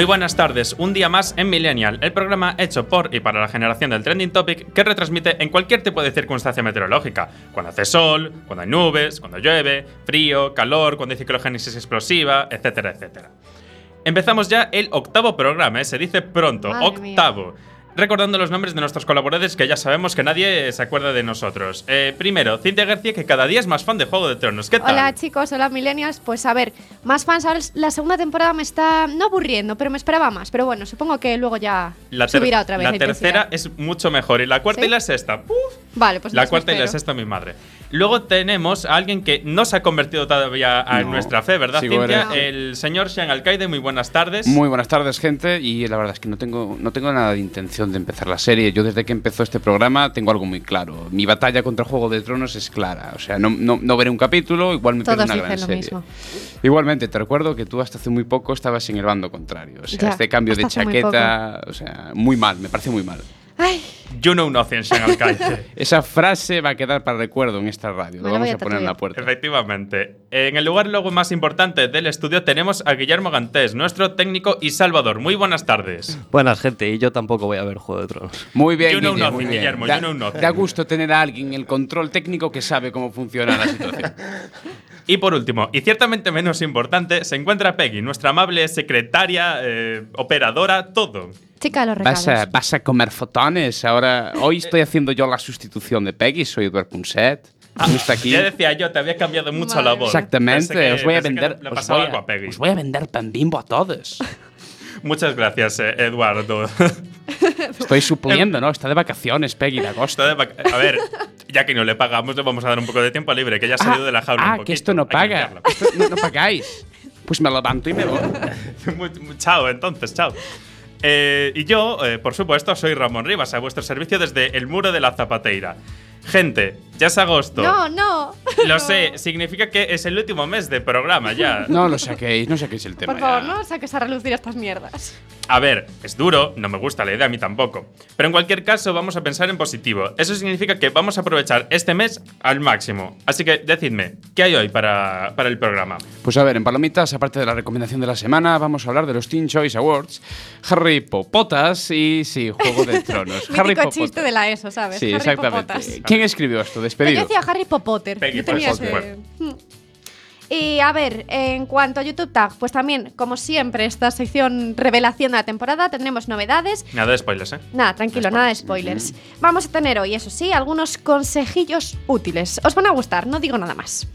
Muy buenas tardes, un día más en Millennial, el programa hecho por y para la generación del Trending Topic que retransmite en cualquier tipo de circunstancia meteorológica. Cuando hace sol, cuando hay nubes, cuando llueve, frío, calor, cuando hay ciclogénesis explosiva, etcétera, etcétera. Empezamos ya el octavo programa, ¿eh? se dice pronto, Madre mía. Recordando los nombres de nuestros colaboradores que ya sabemos que nadie se acuerda de nosotros. Eh, primero, Cintia García, que cada día es más fan de Juego de Tronos. ¿Qué tal? Hola chicos, hola millennials. Pues a ver, más fans. Ahora la segunda temporada me está no aburriendo, pero me esperaba más. Pero bueno, supongo que luego ya La, subirá otra vez. la tercera es mucho mejor. Y la cuarta ¿Sí? y la sexta. ¡puf! Vale, pues la cuarta y la sexta, mi madre. Luego tenemos a alguien que no se ha convertido todavía a No, nuestra fe, ¿verdad, Cintia? eres- El señor Sean Alcaide, muy buenas tardes. Muy buenas tardes, gente. Y la verdad es que no tengo, no tengo nada de intención de empezar la serie. Yo desde que empezó este programa tengo algo muy claro. Mi batalla contra Juego de Tronos es clara. O sea, no, no, no veré un capítulo, igual me pierdo una gran serie. mismo. Igualmente, te recuerdo que tú hasta hace muy poco estabas en el bando contrario. O sea, Ya, este cambio de chaqueta, o sea, muy mal, me parece muy mal. Ay, You know nothing, Sean Alcaide. Esa frase va a quedar para recuerdo en esta radio. Lo vamos a a poner en la puerta. Efectivamente. En el lugar luego más importante del estudio tenemos a Guillermo Gantés, nuestro técnico y Salvador. Muy buenas tardes. Buenas, gente, y yo tampoco voy a ver Juego de Tronos. Muy bien, You know Guille, nothing, muy bien. Guillermo, da, you know nothing. da gusto tener a alguien en el control técnico que sabe cómo funciona la situación. Y por último, y ciertamente menos importante, se encuentra Peggy, nuestra amable secretaria, eh, operadora, todo. chica, los regalos. ¿Vas a, vas a comer fotones. Ahora, hoy estoy haciendo yo la sustitución de Peggy, soy Eduard Punset. ¿Cómo está aquí? Ya decía yo, te había cambiado mucho Madre la voz. Exactamente, que- os voy a vender. Os voy a- a Peggy. os voy a vender pan bimbo a todos. Muchas gracias, eh, Eduardo. Estoy supliendo, ¿no? Está de vacaciones, Peggy, de agosto. Está de vac- a ver, ya que no le pagamos, le vamos a dar un poco de tiempo libre, que ya ha salido de la jaula. ah, un que esto no paga. Esto no, no pagáis. Pues me levanto y me voy. Chao, entonces, chao. Eh, y yo, eh, por supuesto, soy Ramón Rivas, a vuestro servicio desde el muro de la Zapateira. Gente, ya es agosto. No, no. Lo No. sé, significa que es el último mes de programa ya. No lo saquéis, no saquéis el tema. Por favor, ya. no saques a relucir estas mierdas. A ver, es duro, no me gusta la idea a mí tampoco. Pero en cualquier caso, vamos a pensar en positivo. Eso significa que vamos a aprovechar este mes al máximo. Así que decidme, ¿qué hay hoy para, para el programa? Pues a ver, en Palomitas, aparte de la recomendación de la semana, vamos a hablar de los Teen Choice Awards, Harry Popotas y, sí, Juego de Tronos. Harry Popotas. chiste de la ESO, ¿sabes? Sí, Harry exactamente. Popotas. ¿Quién escribió esto? Yo Despedido. decía Harry Potter. Peggy, Yo tenía por ese- favor. Hmm. Y a ver, en cuanto a YouTube Tag, pues también, como siempre, esta sección revelación de la temporada, tendremos novedades. Nada de spoilers, ¿eh? Nada, tranquilo, nada de spoilers. Vamos a tener hoy, eso sí, algunos consejillos útiles. Os van a gustar, no digo nada más.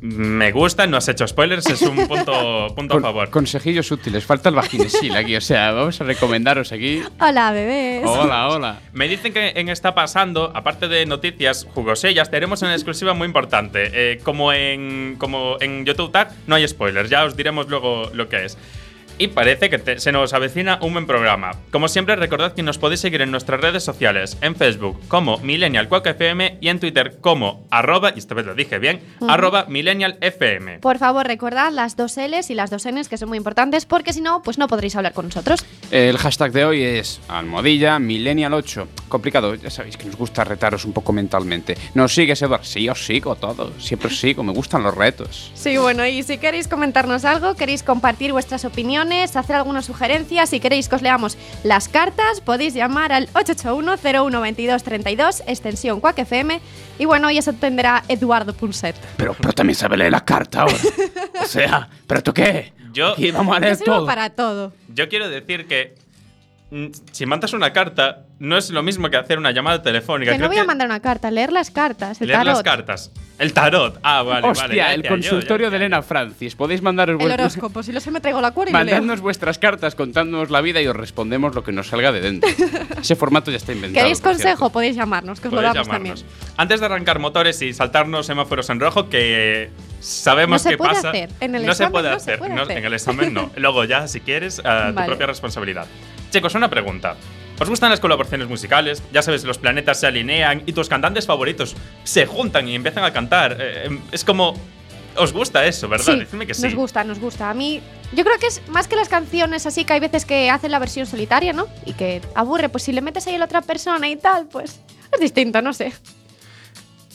Me gusta, no has hecho spoilers, es un punto, punto a favor. Consejillos útiles. Falta el vaginesil aquí. O sea, vamos a recomendaros aquí. Hola, bebés. Hola, hola. Me dicen que en Está Pasando, aparte de noticias jugosellas, tenemos una exclusiva muy importante. Eh, como, en, como en YouTube Tag, no hay spoilers, ya os diremos luego lo que es. Y parece que te- se nos avecina un buen programa. Como siempre, recordad que nos podéis seguir en nuestras redes sociales, en Facebook como Millennial Quack FM y en Twitter como arroba, y esta vez lo dije bien, arroba Millennial FM. Por favor, recordad las dos L's y las dos N's, que son muy importantes, porque si no, pues no podréis hablar con nosotros. El hashtag de hoy es almohadilla millennial 8. Complicado, ya sabéis que nos gusta retaros un poco mentalmente. ¿Nos sigues, Eduard? Sí, os sigo todo. Siempre os sigo, me gustan los retos. Sí, bueno, y si queréis comentarnos algo, queréis compartir vuestras opiniones, hacer alguna sugerencia, si queréis que os leamos las cartas, podéis llamar al 881-012232, extensión Quack FM. Y bueno, hoy os atenderá Eduardo Punset. Pero, pero también sabe leer la carta ahora. O sea, ¿pero tú qué? Yo- Aquí vamos a leer todo. para todo. Yo quiero decir que si mandas una carta, no es lo mismo que hacer una llamada telefónica. Que no voy a mandar una carta, leer las cartas, el leer las tarot, cartas. El tarot. Ah, vale, Hostia, vale. el decía yo, consultorio de Elena Francis. Podéis mandaros el vuestras- horóscopo. Si lo sé, me traigo la cuerda lo. Mandadnos vuestras cartas contándonos la vida y os respondemos lo que nos salga de dentro. Ese formato ya está inventado. ¿Queréis consejo? cierto. Podéis llamarnos, que os lo Podéis damos llamarnos. también. Antes de arrancar motores y saltarnos semáforos en rojo, que sabemos No se que puede pasa. hacer. En el no se examen puede no se hacer. puede no, hacer. En el examen no. Luego ya, si quieres, a tu Vale. propia responsabilidad. Chicos, una pregunta. ¿Os gustan las colaboraciones musicales? Ya sabes, los planetas se alinean y tus cantantes favoritos se juntan y empiezan a cantar. Eh, em, es como. Os gusta eso, ¿verdad? Sí, Decidme que sí. nos gusta, nos gusta. A mí, yo creo que es más que las canciones así que hay veces que hacen la versión solitaria, ¿no? Y que aburre, pues si le metes ahí a la otra persona y tal, pues es distinto, no sé.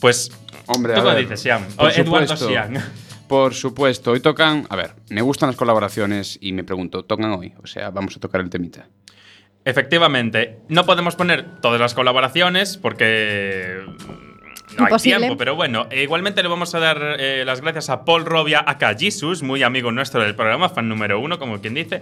Pues. Hombre, ¿Tú a ver, dices, Sian? O Eduardo supuesto. Sian. por supuesto. Hoy tocan. A ver, me gustan las colaboraciones y me pregunto, ¿tocan hoy? O sea, vamos a tocar el temita. Efectivamente, no podemos poner todas las colaboraciones porque no hay tiempo, pero bueno, e igualmente le vamos a dar eh, las gracias a Paul Robia, a Jesus, muy amigo nuestro del programa, fan número uno, como quien dice.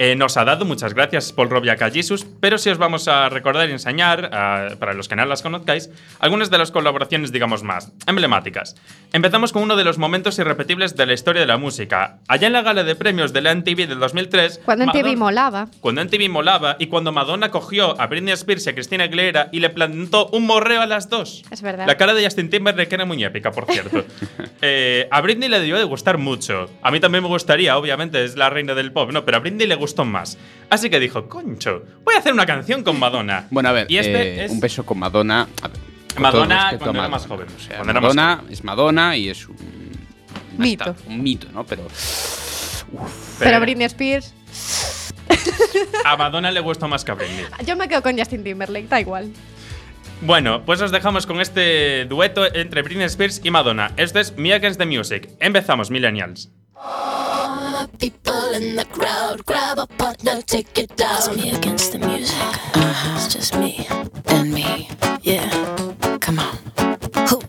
Eh, nos ha dado muchas gracias Paul Robia, a Jesus, pero sí os vamos a recordar y enseñar, ah, para los que no las conozcáis, algunas de las colaboraciones, digamos, más emblemáticas. Empezamos con uno de los momentos irrepetibles de la historia de la música. Allá en la gala de premios de la MTV del 2003, Cuando Madonna- molaba. cuando MTV molaba y cuando Madonna cogió a Britney Spears y a Christina Aguilera y le plantó un morreo a las dos. Es verdad. La cara de Justin Timberlake era muy épica, por cierto. Eh, a Britney le debió de gustar mucho. A mí también me gustaría, obviamente, es la reina del pop, ¿no? Pero a Britney le gustó más. Así que dijo, concho, voy a hacer una canción con Madonna. Bueno, a ver, Y este eh, es un beso con Madonna. A ver, con Madonna cuando a era Madonna. más joven, O sea, cuando era más Madonna es Madonna y es un. Mito. un mito, ¿no? Pero. Pero Britney Spears. A Madonna le gustó más que a Britney. Yo me quedo con Justin Timberlake, da igual. Bueno, pues os dejamos con este dueto entre Britney Spears y Madonna. Esto es Me Against the Music. Empezamos, Millennials. People in the crowd, grab a partner, take it down. It's me against the music. Uh, it's just me and me. Yeah, come on. Who?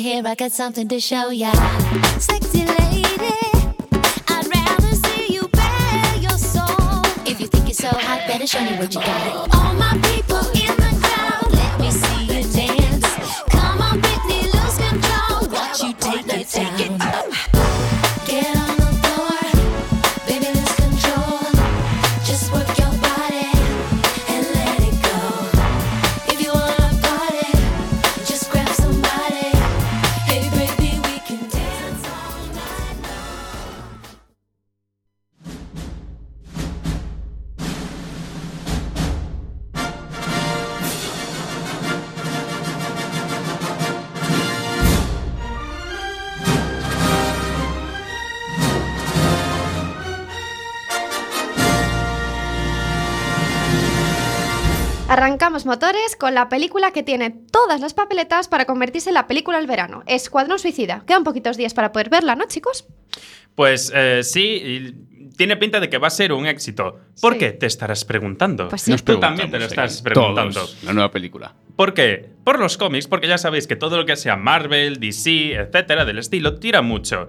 Here, I got something to show ya. Sexy lady, I'd rather see you bare your soul. If you think you're so hot, better show me what you got. All my people motores con la película que tiene todas las papeletas para convertirse en la película del verano. Escuadrón Suicida. Quedan poquitos días para poder verla, ¿no, chicos? Pues eh, sí, y tiene pinta de que va a ser un éxito. ¿Por Sí. qué? Te estarás preguntando. Pues sí. Nos Tú también te lo estás preguntando. todos, la nueva película. ¿Por qué? Por los cómics, porque ya sabéis que todo lo que sea Marvel, DC, etcétera, del estilo, tira mucho.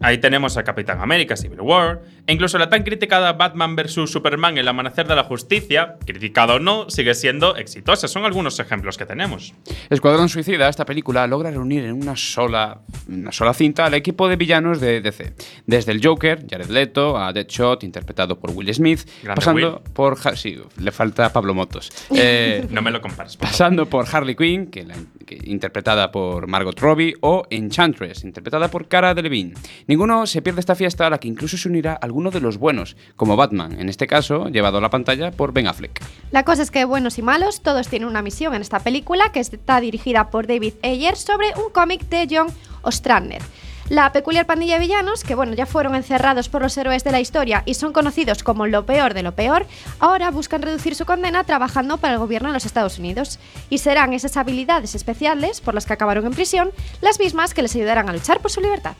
Ahí tenemos a Capitán América, Civil War, e incluso la tan criticada Batman vs. Superman, El Amanecer de la Justicia, criticada o no, sigue siendo exitosa. Son algunos ejemplos que tenemos. Escuadrón Suicida, esta película logra reunir en una sola, una sola cinta al equipo de villanos de DC. Desde el Joker, Jared Leto, a Deadshot, interpretado por Will Smith, Grande pasando por... Ha- Sí, le falta Pablo Motos. Eh, No me lo compares. pasando por Harley Quinn, que la- que- interpretada por Margot Robbie, o Enchantress, interpretada por Cara Delevingne. Ninguno se pierde esta fiesta a la que incluso se unirá alguno de los buenos, como Batman, en este caso llevado a la pantalla por Ben Affleck. La cosa es que buenos y malos, todos tienen una misión en esta película que está dirigida por David Ayer sobre un cómic de John Ostrander. La peculiar pandilla de villanos, que bueno, ya fueron encerrados por los héroes de la historia y son conocidos como lo peor de lo peor, ahora buscan reducir su condena trabajando para el gobierno de los Estados Unidos. Y serán esas habilidades especiales por las que acabaron en prisión las mismas que les ayudarán a luchar por su libertad.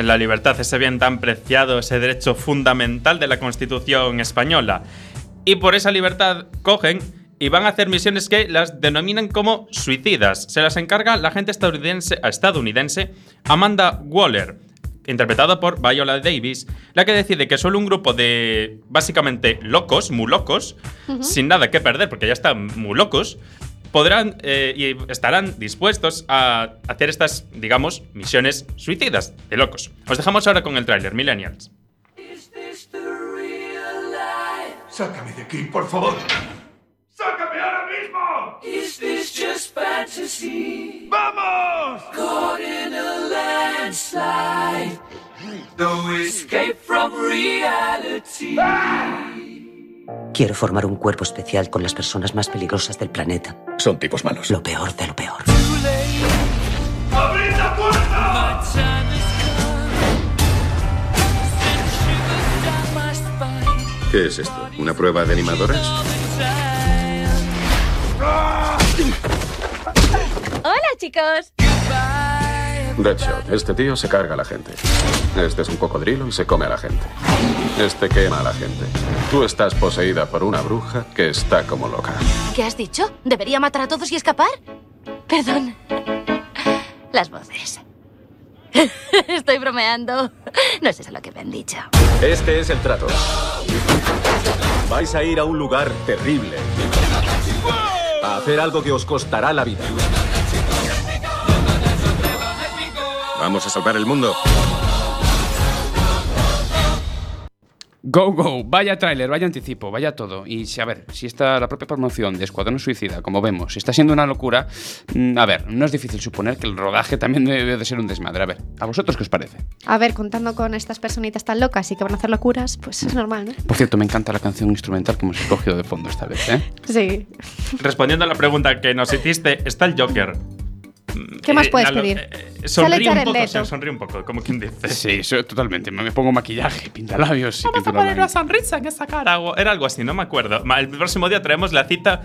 En la libertad, ese bien tan preciado, ese derecho fundamental de la Constitución española. Y por esa libertad cogen y van a hacer misiones que las denominan como suicidas. Se las encarga la agente estadounidense, estadounidense Amanda Waller, interpretada por Viola Davis, la que decide que solo un grupo de básicamente locos, muy locos, sin nada que perder, porque ya están muy locos, podrán eh, y estarán dispuestos a hacer estas, digamos, misiones suicidas de locos. Os dejamos ahora con el tráiler, Millennials. Sácame de aquí, por favor. ¡Sácame ahora mismo! Is this just fantasy? ¡Vamos! Caught in a landslide. No escape from reality. Quiero formar un cuerpo especial con las personas más peligrosas del planeta. Son tipos malos. Lo peor de lo peor. ¡Abrid la puerta! ¿Qué es esto? ¿Una prueba de animadoras? Hola, chicos. Deadshot, este tío se carga a la gente. Este es un cocodrilo y se come a la gente. Este quema a la gente. Tú estás poseída por una bruja que está como loca. ¿Qué has dicho? ¿Debería matar a todos y escapar? Perdón. Las voces. Estoy bromeando. No es eso lo que me han dicho. Este es el trato. Vais a ir a un lugar terrible. A hacer algo que os costará la vida. Vamos a salvar el mundo. Go, go, vaya tráiler, vaya anticipo, vaya todo. Y si, a ver, si está la propia promoción de Escuadrón Suicida, como vemos, está siendo una locura, mm, a ver, no es difícil suponer que el rodaje también debe de ser un desmadre. A ver, ¿a vosotros qué os parece? A ver, contando con estas personitas tan locas y que van a hacer locuras, pues es normal, ¿no? Por cierto, me encanta la canción instrumental que hemos escogido de fondo esta vez, ¿eh? Sí. Respondiendo a la pregunta que nos hiciste, está el Joker. ¿Qué más Eh, puedes pedir? eh, eh, sonríe un poco, sí, sonríe un poco, como quien dice. Sí, eso totalmente. Me me pongo maquillaje, pintalabios y Vamos a poner una sonrisa en esa cara. o- Era algo así, no me acuerdo. El próximo día traemos la cita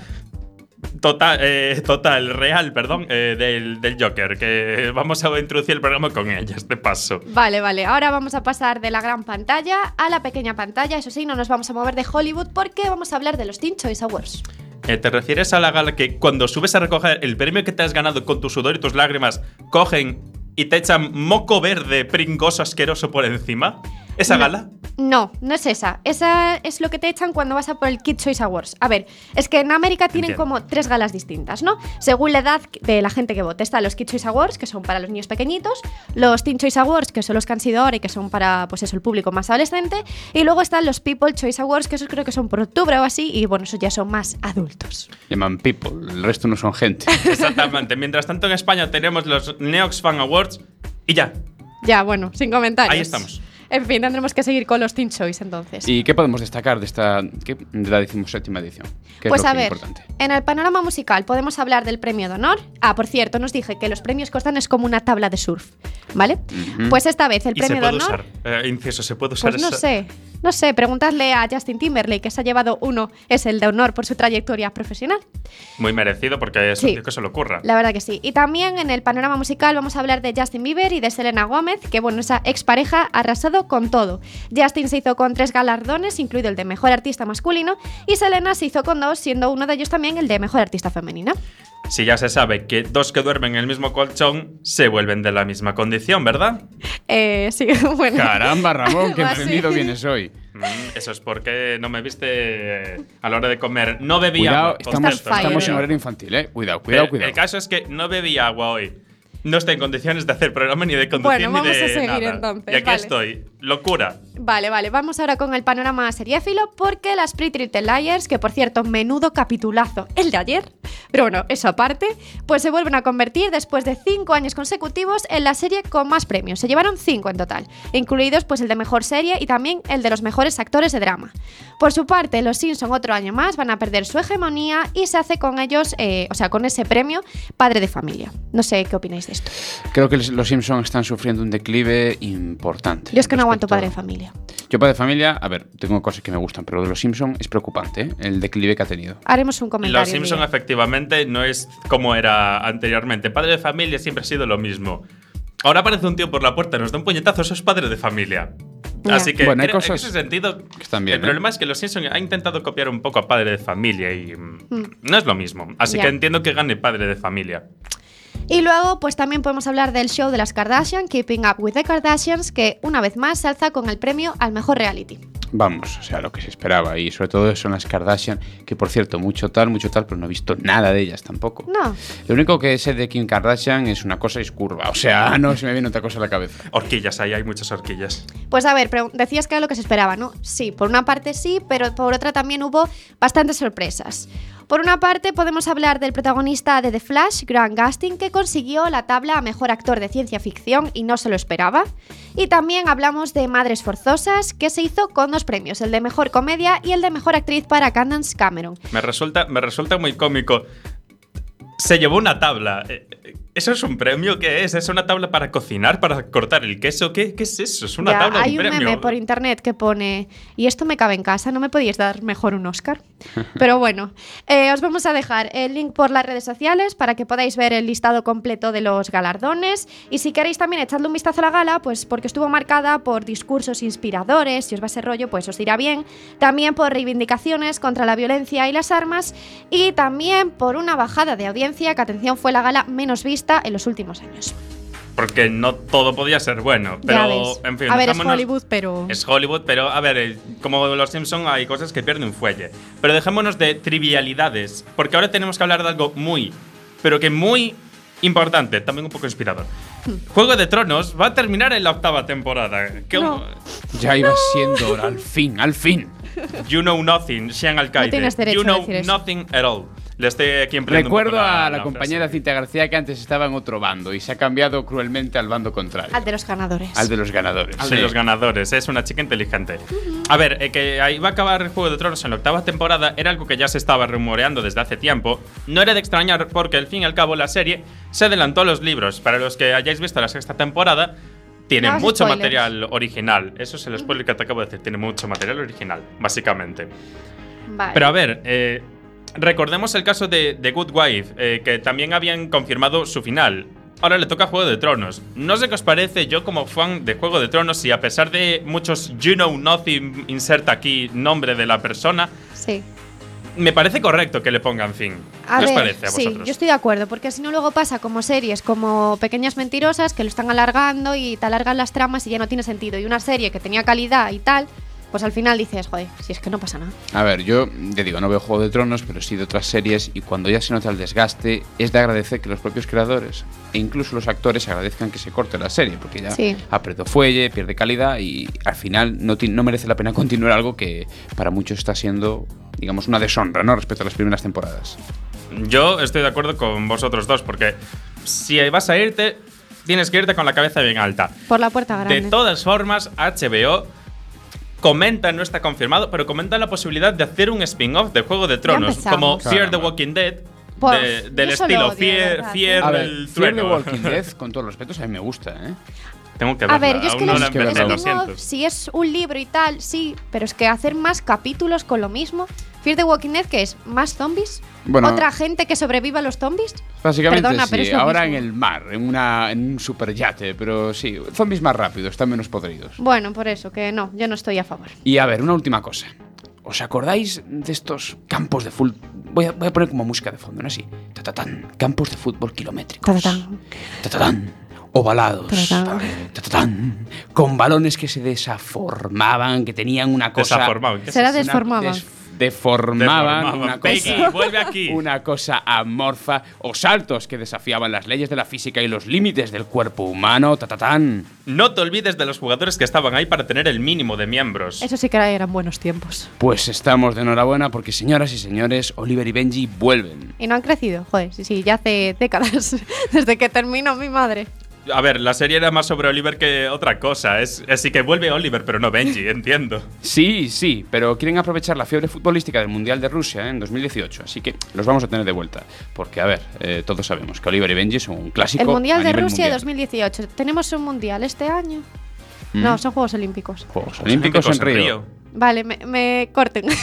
total, eh, total real, perdón, eh, del, del Joker, que vamos a introducir el programa con ellas, de paso. Vale, vale. Ahora vamos a pasar de la gran pantalla a la pequeña pantalla. Eso sí, no nos vamos a mover de Hollywood porque vamos a hablar de los Teen Choice Awards. Eh, ¿Te refieres a la gala que cuando subes a recoger el premio que te has ganado con tu sudor y tus lágrimas, cogen y te echan moco verde pringoso asqueroso por encima? ¿Esa No. gala? No, no es esa. Esa es lo que te echan cuando vas a por el Kid Choice Awards. A ver, es que en América tienen Entiendo. como tres galas distintas, ¿no? Según la edad de la gente que vote. Están los Kid Choice Awards, que son para los niños pequeñitos, los Teen Choice Awards, que son los que han sido ahora y que son para, pues eso, el público más adolescente, y luego están los People Choice Awards, que esos creo que son por octubre o así, y bueno, esos ya son más adultos. Llaman people, el resto no son gente. Exactamente. Mientras tanto en España tenemos los Neox Fan Awards y ya. Ya, bueno, sin comentarios. Ahí estamos. En fin, tendremos que seguir con los Teen Choice entonces. ¿Y qué podemos destacar de esta de la decimoséptima edición? ¿Qué Pues es lo a que ver, importante? en el panorama musical podemos hablar del premio de honor. Ah, por cierto, nos dije que los premios costan es como una tabla de surf, ¿ale? Pues esta vez el Y se premio de puede honor. usar. Eh, inciso, se puede usar Pues no esa- sé. No sé, preguntadle a Justin Timberlake, que se ha llevado uno, es el de honor por su trayectoria profesional. Muy merecido porque es un Sí. tío que se lo ocurra. La verdad que sí. Y también en el panorama musical vamos a hablar de Justin Bieber y de Selena Gómez, que bueno, esa expareja ha arrasado con todo. Justin se hizo con tres galardones, incluido el de Mejor Artista Masculino, y Selena se hizo con dos, siendo uno de ellos también el de Mejor Artista Femenina. Si ya se sabe que dos que duermen en el mismo colchón se vuelven de la misma condición, ¿verdad? Eh, sí, bueno. Caramba, Ramón, qué encendido vienes hoy. Mm, eso es porque no me viste eh, a la hora de comer. No bebí Cuidado, agua. estamos, estamos en horario infantil, ¿eh? Cuidado, cuidado, el, cuidado. el caso es que no bebí agua hoy. No estoy en condiciones de hacer programa ni de conducir Bueno, ni vamos de a seguir nada. entonces, Y aquí vale. estoy. Locura. Vale, vale, vamos ahora con el panorama seriéfilo porque las Pretty Little Liars, que por cierto, menudo capitulazo el de ayer, pero bueno, eso aparte, pues se vuelven a convertir después de cinco años consecutivos en la serie con más premios. Se llevaron cinco en total, incluidos pues el de mejor serie y también el de los mejores actores de drama. Por su parte, los Simpson otro año más van a perder su hegemonía y se hace con ellos, eh, o sea, con ese premio, padre de familia. No sé qué opináis de esto. Creo que los Simpsons están sufriendo un declive importante. Yo es que no aguanto padre de familia. Yo, padre de familia, a ver, tengo cosas que me gustan, pero de los Simpsons es preocupante, ¿eh? El declive que ha tenido. Haremos un comentario. Los Simpson Miguel. efectivamente no es como era anteriormente. Padre de familia siempre ha sido lo mismo. Ahora aparece un tío por la puerta, nos da un puñetazo, eso es padre de familia. Ya. Así que Bueno, hay creo- cosas en ese sentido, que están bien, el ¿eh? problema es que los Simpson ha intentado copiar un poco a padre de familia y mm, no es lo mismo. Así Ya. que entiendo que gane padre de familia. Y luego, pues también podemos hablar del show de las Kardashian, Keeping Up with the Kardashians, que una vez más se alza con el premio al mejor reality. Vamos, o sea, lo que se esperaba. Y sobre todo son las Kardashian, que por cierto, mucho tal, mucho tal, pero no he visto nada de ellas tampoco. No. Lo único que sé de Kim Kardashian es una cosa y es curva. O sea, no se me viene otra cosa a la cabeza. Horquillas, ahí hay muchas horquillas. Pues a ver, decías que era lo que se esperaba, ¿no? Sí, por una parte sí, pero por otra también hubo bastantes sorpresas. Por una parte podemos hablar del protagonista de The Flash, Grant Gustin, que consiguió la tabla a mejor actor de ciencia ficción y no se lo esperaba. Y también hablamos de Madres Forzosas, que se hizo con dos premios, el de mejor comedia y el de mejor actriz para Candace Cameron. Me resulta, me resulta muy cómico. Se llevó una tabla. ¿Eso es un premio? ¿Qué es? ¿Es una tabla para cocinar, para cortar el queso? ¿Qué, qué es eso? Es una Ya, tabla, hay un un premio. meme por internet que pone, y esto me cabe en casa, ¿no me podíais dar mejor un Oscar? Pero bueno, eh, os vamos a dejar el link por las redes sociales para que podáis ver el listado completo de los galardones. Y si queréis también echarle un vistazo a la gala, pues porque estuvo marcada por discursos inspiradores, si os va ese rollo, pues os irá bien. También por reivindicaciones contra la violencia y las armas. Y también por una bajada de audiencia, que atención fue la gala menos vista en los últimos años. Porque no todo podía ser bueno. Ya Pero, ves. en fin, a ver, es Hollywood, pero... Es Hollywood, pero a ver, eh, como los Simpson hay cosas que pierden fuelle. Pero dejémonos de trivialidades, porque ahora tenemos que hablar de algo muy, pero que muy importante, también un poco inspirador. Juego de Tronos va a terminar en la octava temporada. ¿Qué- No. Ya iba siendo hora, al fin, al fin. You know nothing, Sean Alcaide. tienes derecho you a know decir eso. nothing at all. Le estoy aquí Recuerdo a la, la compañera. Cinta García que antes estaba en otro bando y se ha cambiado cruelmente al bando contrario. Al de los ganadores. Al de los ganadores. Al sí. de los ganadores, es una chica inteligente. A ver, eh, que ahí va a acabar el Juego de Tronos en la octava temporada era algo que ya se estaba rumoreando desde hace tiempo. No era de extrañar porque al fin y al cabo la serie se adelantó a los libros. Para los que hayáis visto la sexta temporada, tiene No mucho spoilers. material original. Eso es el spoiler que te acabo de decir, tiene mucho material original, básicamente. Vale. Pero a ver, eh, recordemos el caso de, de Good Wife, eh, que también habían confirmado su final. Ahora le toca Juego de Tronos. No sé qué os parece, yo como fan de Juego de Tronos, y a pesar de muchos You Know Nothing, inserta aquí nombre de la persona, Sí. Me parece correcto que le pongan fin. A ¿Qué os parece a sí, vosotros? yo estoy de acuerdo, porque si no luego pasa como series, como Pequeñas Mentirosas, que lo están alargando y te alargan las tramas y ya no tiene sentido. Y una serie que tenía calidad y tal, pues al final dices, joder, si es que no pasa nada. A ver, yo te digo, no veo Juego de Tronos, pero sí de otras series y cuando ya se nota el desgaste, es de agradecer que los propios creadores e incluso los actores agradezcan que se corte la serie, porque ya Sí. perdido fuelle, pierde calidad y al final no, no merece la pena continuar algo que para muchos está siendo, digamos, una deshonra, ¿no? Respecto a las primeras temporadas. Yo estoy de acuerdo con vosotros dos, porque si vas a irte, tienes que irte con la cabeza bien alta. Por la puerta grande. De todas formas, HBO comenta, no está confirmado, pero comenta la posibilidad de hacer un spin-off de Juego de Tronos, como Fear the. Walking Dead, de- del estilo odio, Fear, verdad, Fear A ver, el Fear the. Walking Dead, con todos los respetos, a mí me gusta, ¿eh? Tengo que A verla. ver, yo es que no Tienes que si es un libro y tal, sí, pero es que hacer más capítulos con lo mismo. Fear the Walking Dead, que es más zombies, Bueno. otra gente que sobreviva a los zombies. Básicamente Perdona, sí, pero es lo ahora mismo. en el mar, en, una, en un superyate, pero sí, zombies más rápidos, están menos podridos. Bueno, por eso, que no, yo no estoy a favor. Y a ver, una última cosa. ¿Os acordáis de estos campos de fútbol? Voy a, voy a poner como música de fondo, ¿no? Así. Tatatán. Campos de fútbol kilométricos. Tatatán. Tatatán. Ovalados. Con balones que se desaformaban, que tenían una cosa. Desaformado. ¿qué es Será eso? una- desformada. des- deformaban Deformaban. una Peggy, cosa, vuelve aquí. una cosa amorfa o saltos que desafiaban las leyes de la física y los límites del cuerpo humano. Tatatán. No te olvides de los jugadores que estaban ahí para tener el mínimo de miembros. Eso sí que eran buenos tiempos. Pues estamos de enhorabuena porque, señoras y señores, Oliver y Benji vuelven. Y no han crecido, joder, sí, sí, ya hace décadas, desde que terminó mi madre. A ver, la serie era más sobre Oliver que otra cosa. Es, así que vuelve Oliver, pero no Benji, entiendo. Sí, sí, pero quieren aprovechar la fiebre futbolística del Mundial de Rusia ¿eh? en 2018, así que los vamos a tener de vuelta. Porque, a ver, eh, todos sabemos que Oliver y Benji son un clásico. El Mundial a de nivel Rusia mundial. 2018. ¿Tenemos un Mundial este año? Mm. No, son Juegos Olímpicos. Juegos Olímpicos en Río. Vale, me, me corten.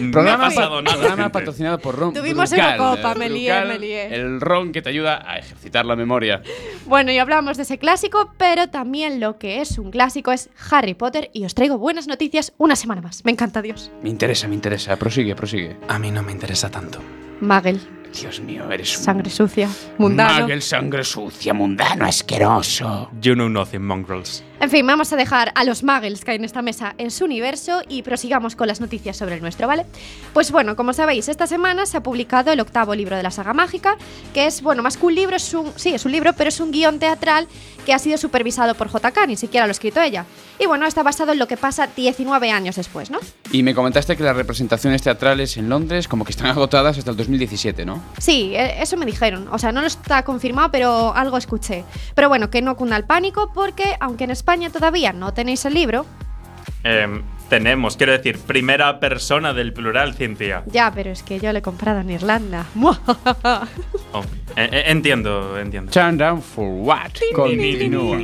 No Programa, ha pasado pa- nada. programa patrocinado por Ron. Tuvimos Brugal, Eurocopa, eh, me lié, me lié. El ron que te ayuda a ejercitar la memoria. bueno, y hablamos de ese clásico, pero también lo que es un clásico es Harry Potter y os traigo buenas noticias una semana más. Me encanta Dios. Me interesa, me interesa. Prosigue, prosigue. A mí no me interesa tanto. Magel, Dios mío, eres un. sangre sucia, mundano. Magel, sangre sucia, mundano, asqueroso. You know nothing, mongrels. En fin, vamos a dejar a los muggles que hay en esta mesa en su universo y prosigamos con las noticias sobre el nuestro, ¿vale? Pues bueno, como sabéis, esta semana se ha publicado el octavo libro de la saga mágica, que es, bueno, más que un libro, es un, sí, es un libro, pero es un guion teatral que ha sido supervisado por JK, ni siquiera lo ha escrito ella. Y bueno, está basado en lo que pasa 19 años después, ¿no? Y me comentaste que las representaciones teatrales en Londres como que están agotadas hasta el 2017, ¿no? Sí, eh, eso me dijeron. O sea, no lo está confirmado, pero algo escuché. Pero bueno, que no cunda el pánico porque, aunque en España todavía no tenéis el libro, Em, tenemos, quiero decir, primera persona del plural, Cintia. ya, pero es que yo lo he comprado en Irlanda. Oh, eh, eh, entiendo, entiendo. Turn down for what? Continúa.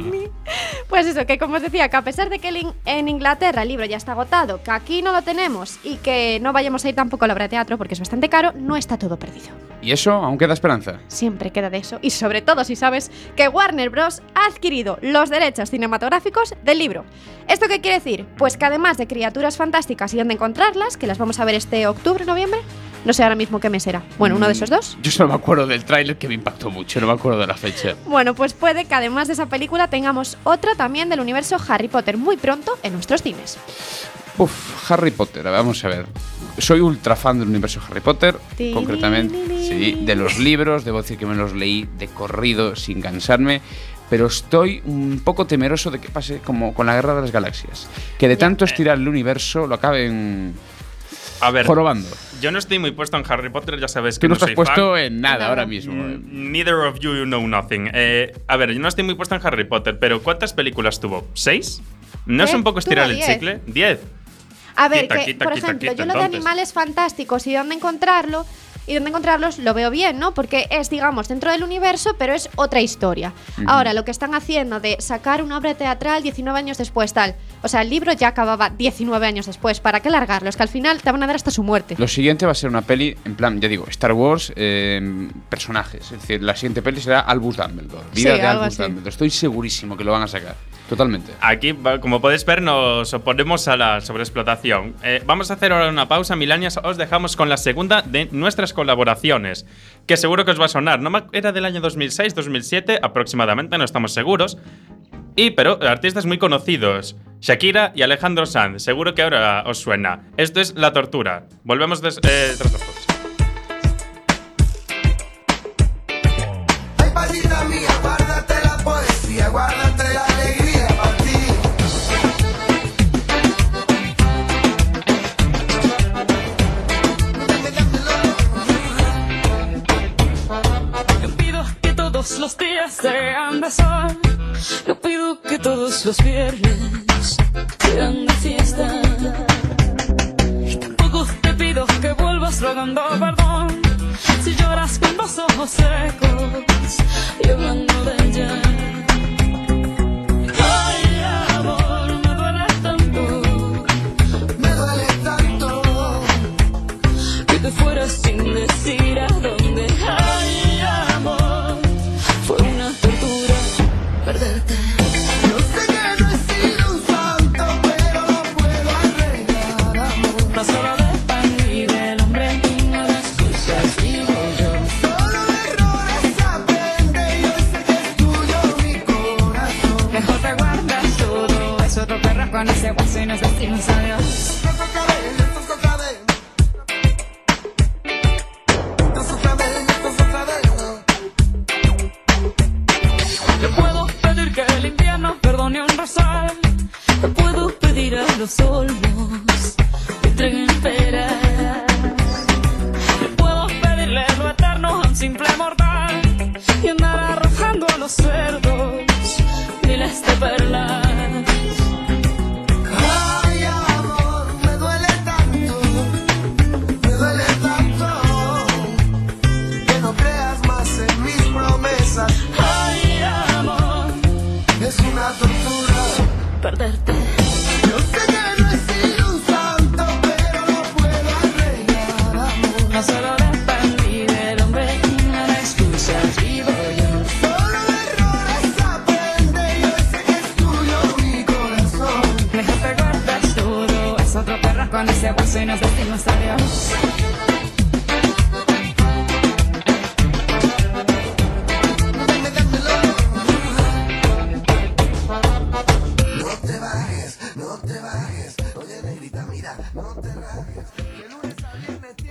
Pues eso, que como os decía, que a pesar de que en Inglaterra el libro ya está agotado, que aquí no lo tenemos y que no vayamos a ir tampoco a la obra de teatro porque es bastante caro, no está todo perdido. ¿Y eso aún queda esperanza? Siempre queda de eso. Y sobre todo si sabes que Warner Bros. ha adquirido los derechos cinematográficos del libro. ¿Esto qué quiere decir? Pues que además de criaturas fantásticas y dónde encontrarlas, que las vamos a ver este octubre, noviembre, no sé ahora mismo qué mes era. Bueno, uno de esos dos. Yo solo me acuerdo del tráiler que me impactó mucho, no me acuerdo de la fecha. Bueno, pues puede que además de esa película tengamos otra también del universo Harry Potter muy pronto en nuestros cines. Uf, Harry Potter, vamos a ver. Soy ultra fan del universo Harry Potter, Ti, concretamente, sí, de los libros, debo decir que me los leí de corrido sin cansarme, pero estoy un poco temeroso de que pase como con la Guerra de las Galaxias, que de tanto estirar el universo lo acaben A ver, jorobando. yo no estoy muy puesto en Harry Potter, ya sabes Tú que no no estás soy puesto fan. en nada ahora mismo. eh. Neither of you know nothing. Eh, a ver, yo no estoy muy puesto en Harry Potter, pero ¿cuántas películas tuvo? ¿Seis? ¿No es ¿Qué? un poco estirar el diez. chicle? ¿Diez? A ver, Quita, que, quita, por quita, ejemplo, quita, yo lo de animales fantásticos y dónde encontrarlo y dónde encontrarlos lo veo bien, ¿no? Porque es, digamos, dentro del universo, pero es otra historia. Ahora, lo que están haciendo de sacar una obra teatral 19 años después, tal. O sea, el libro ya acababa 19 años después. ¿Para qué largarlo? Es que al final te van a dar hasta su muerte. Lo siguiente va a ser una peli, en plan, ya digo, Star Wars, eh, personajes. Es decir, la siguiente peli será Albus Dumbledore. Vida Sí, de Albus así. Dumbledore. Estoy segurísimo que lo van a sacar. Totalmente. Aquí, como podéis ver, nos oponemos a la sobreexplotación. Eh, vamos a hacer ahora una pausa, Milanias. Os dejamos con la segunda de nuestras colaboraciones, que seguro que os va a sonar. No era del año 2006-2007 aproximadamente, no estamos seguros. Y, pero, artistas muy conocidos. Shakira y Alejandro Sanz. Seguro que ahora os suena. Esto es La Tortura. Volvemos eh, tras la sol. Yo pido que todos los viernes sean de fiesta. Y tampoco te pido que vuelvas rogando perdón. Si lloras con los ojos secos hablando de ella.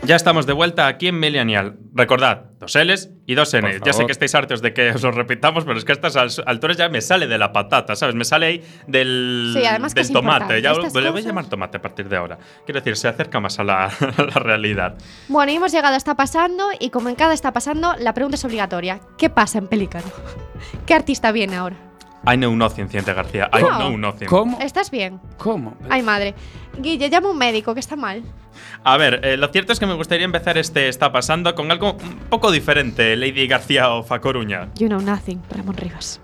Ya estamos de vuelta aquí en Millennial. Recordad, dos L's y dos N. Ya sé que estáis hartos de que os lo repitamos, pero es que a estas al- alturas ya me sale de la patata, ¿sabes? Me sale ahí del, Sí, además que del es tomate. Ya le voy a llamar tomate a partir de ahora. Quiero decir, se acerca más a la, a la realidad. Bueno, y hemos llegado a Está Pasando y como en cada Está Pasando, la pregunta es obligatoria. ¿Qué pasa en Pelícano? ¿Qué artista viene ahora? I know nothing, Ciente García. I No. know nothing. ¿Cómo? ¿Estás bien? ¿Cómo? Ay, madre. Guille, llama a un médico que está mal. A ver, eh, lo cierto es que me gustaría empezar este Está Pasando con algo un poco diferente, Lady García o Fa Coruña. You know nothing, Ramón Rivas.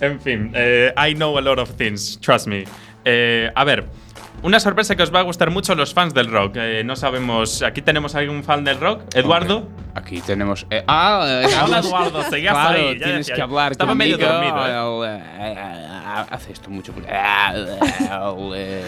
En fin, eh, I know a lot of things, trust me. Eh, a ver, una sorpresa que os va a gustar mucho a los fans del rock. Eh, no sabemos, aquí tenemos algún fan del rock, Eduardo. Hombre, Aquí tenemos. eh, ah, eh, Hola Eduardo, seguías Claro, ahí. ya tienes que hablar Estaba medio dormido. eh. el, eh, hace esto mucho. eh,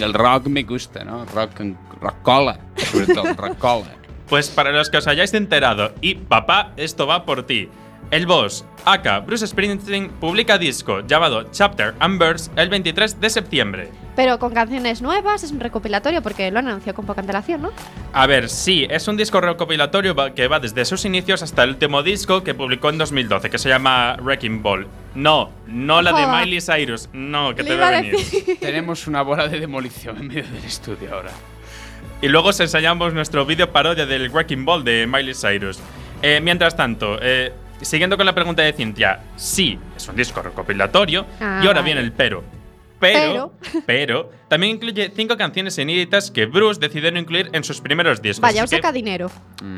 el rock me gusta, ¿no? Rock, rock cola, sobre todo, rock cola. Pues para los que os hayáis enterado, y papá, esto va por ti. El boss, aka Bruce Springsteen, publica disco llamado Chapter and Verse el 23 de septiembre. Pero con canciones nuevas, es un recopilatorio porque lo han anunciado con poca antelación, ¿no? A ver, sí, es un disco recopilatorio que va desde sus inicios hasta el último disco que publicó en 2012, que se llama Wrecking Ball. No, no la de. Miley Cyrus, no, que Le te iba va a a venir. Tenemos una bola de demolición en medio del estudio ahora. Y luego os enseñamos nuestro vídeo parodia del Wrecking Ball de Miley Cyrus. Eh, mientras tanto, eh, siguiendo con la pregunta de Cintia, sí, es un disco recopilatorio. Ah, y ahora vale. viene el pero. Pero, pero, también incluye cinco canciones inéditas que Bruce decidió no incluir en sus primeros discos. Vaya, saca dinero.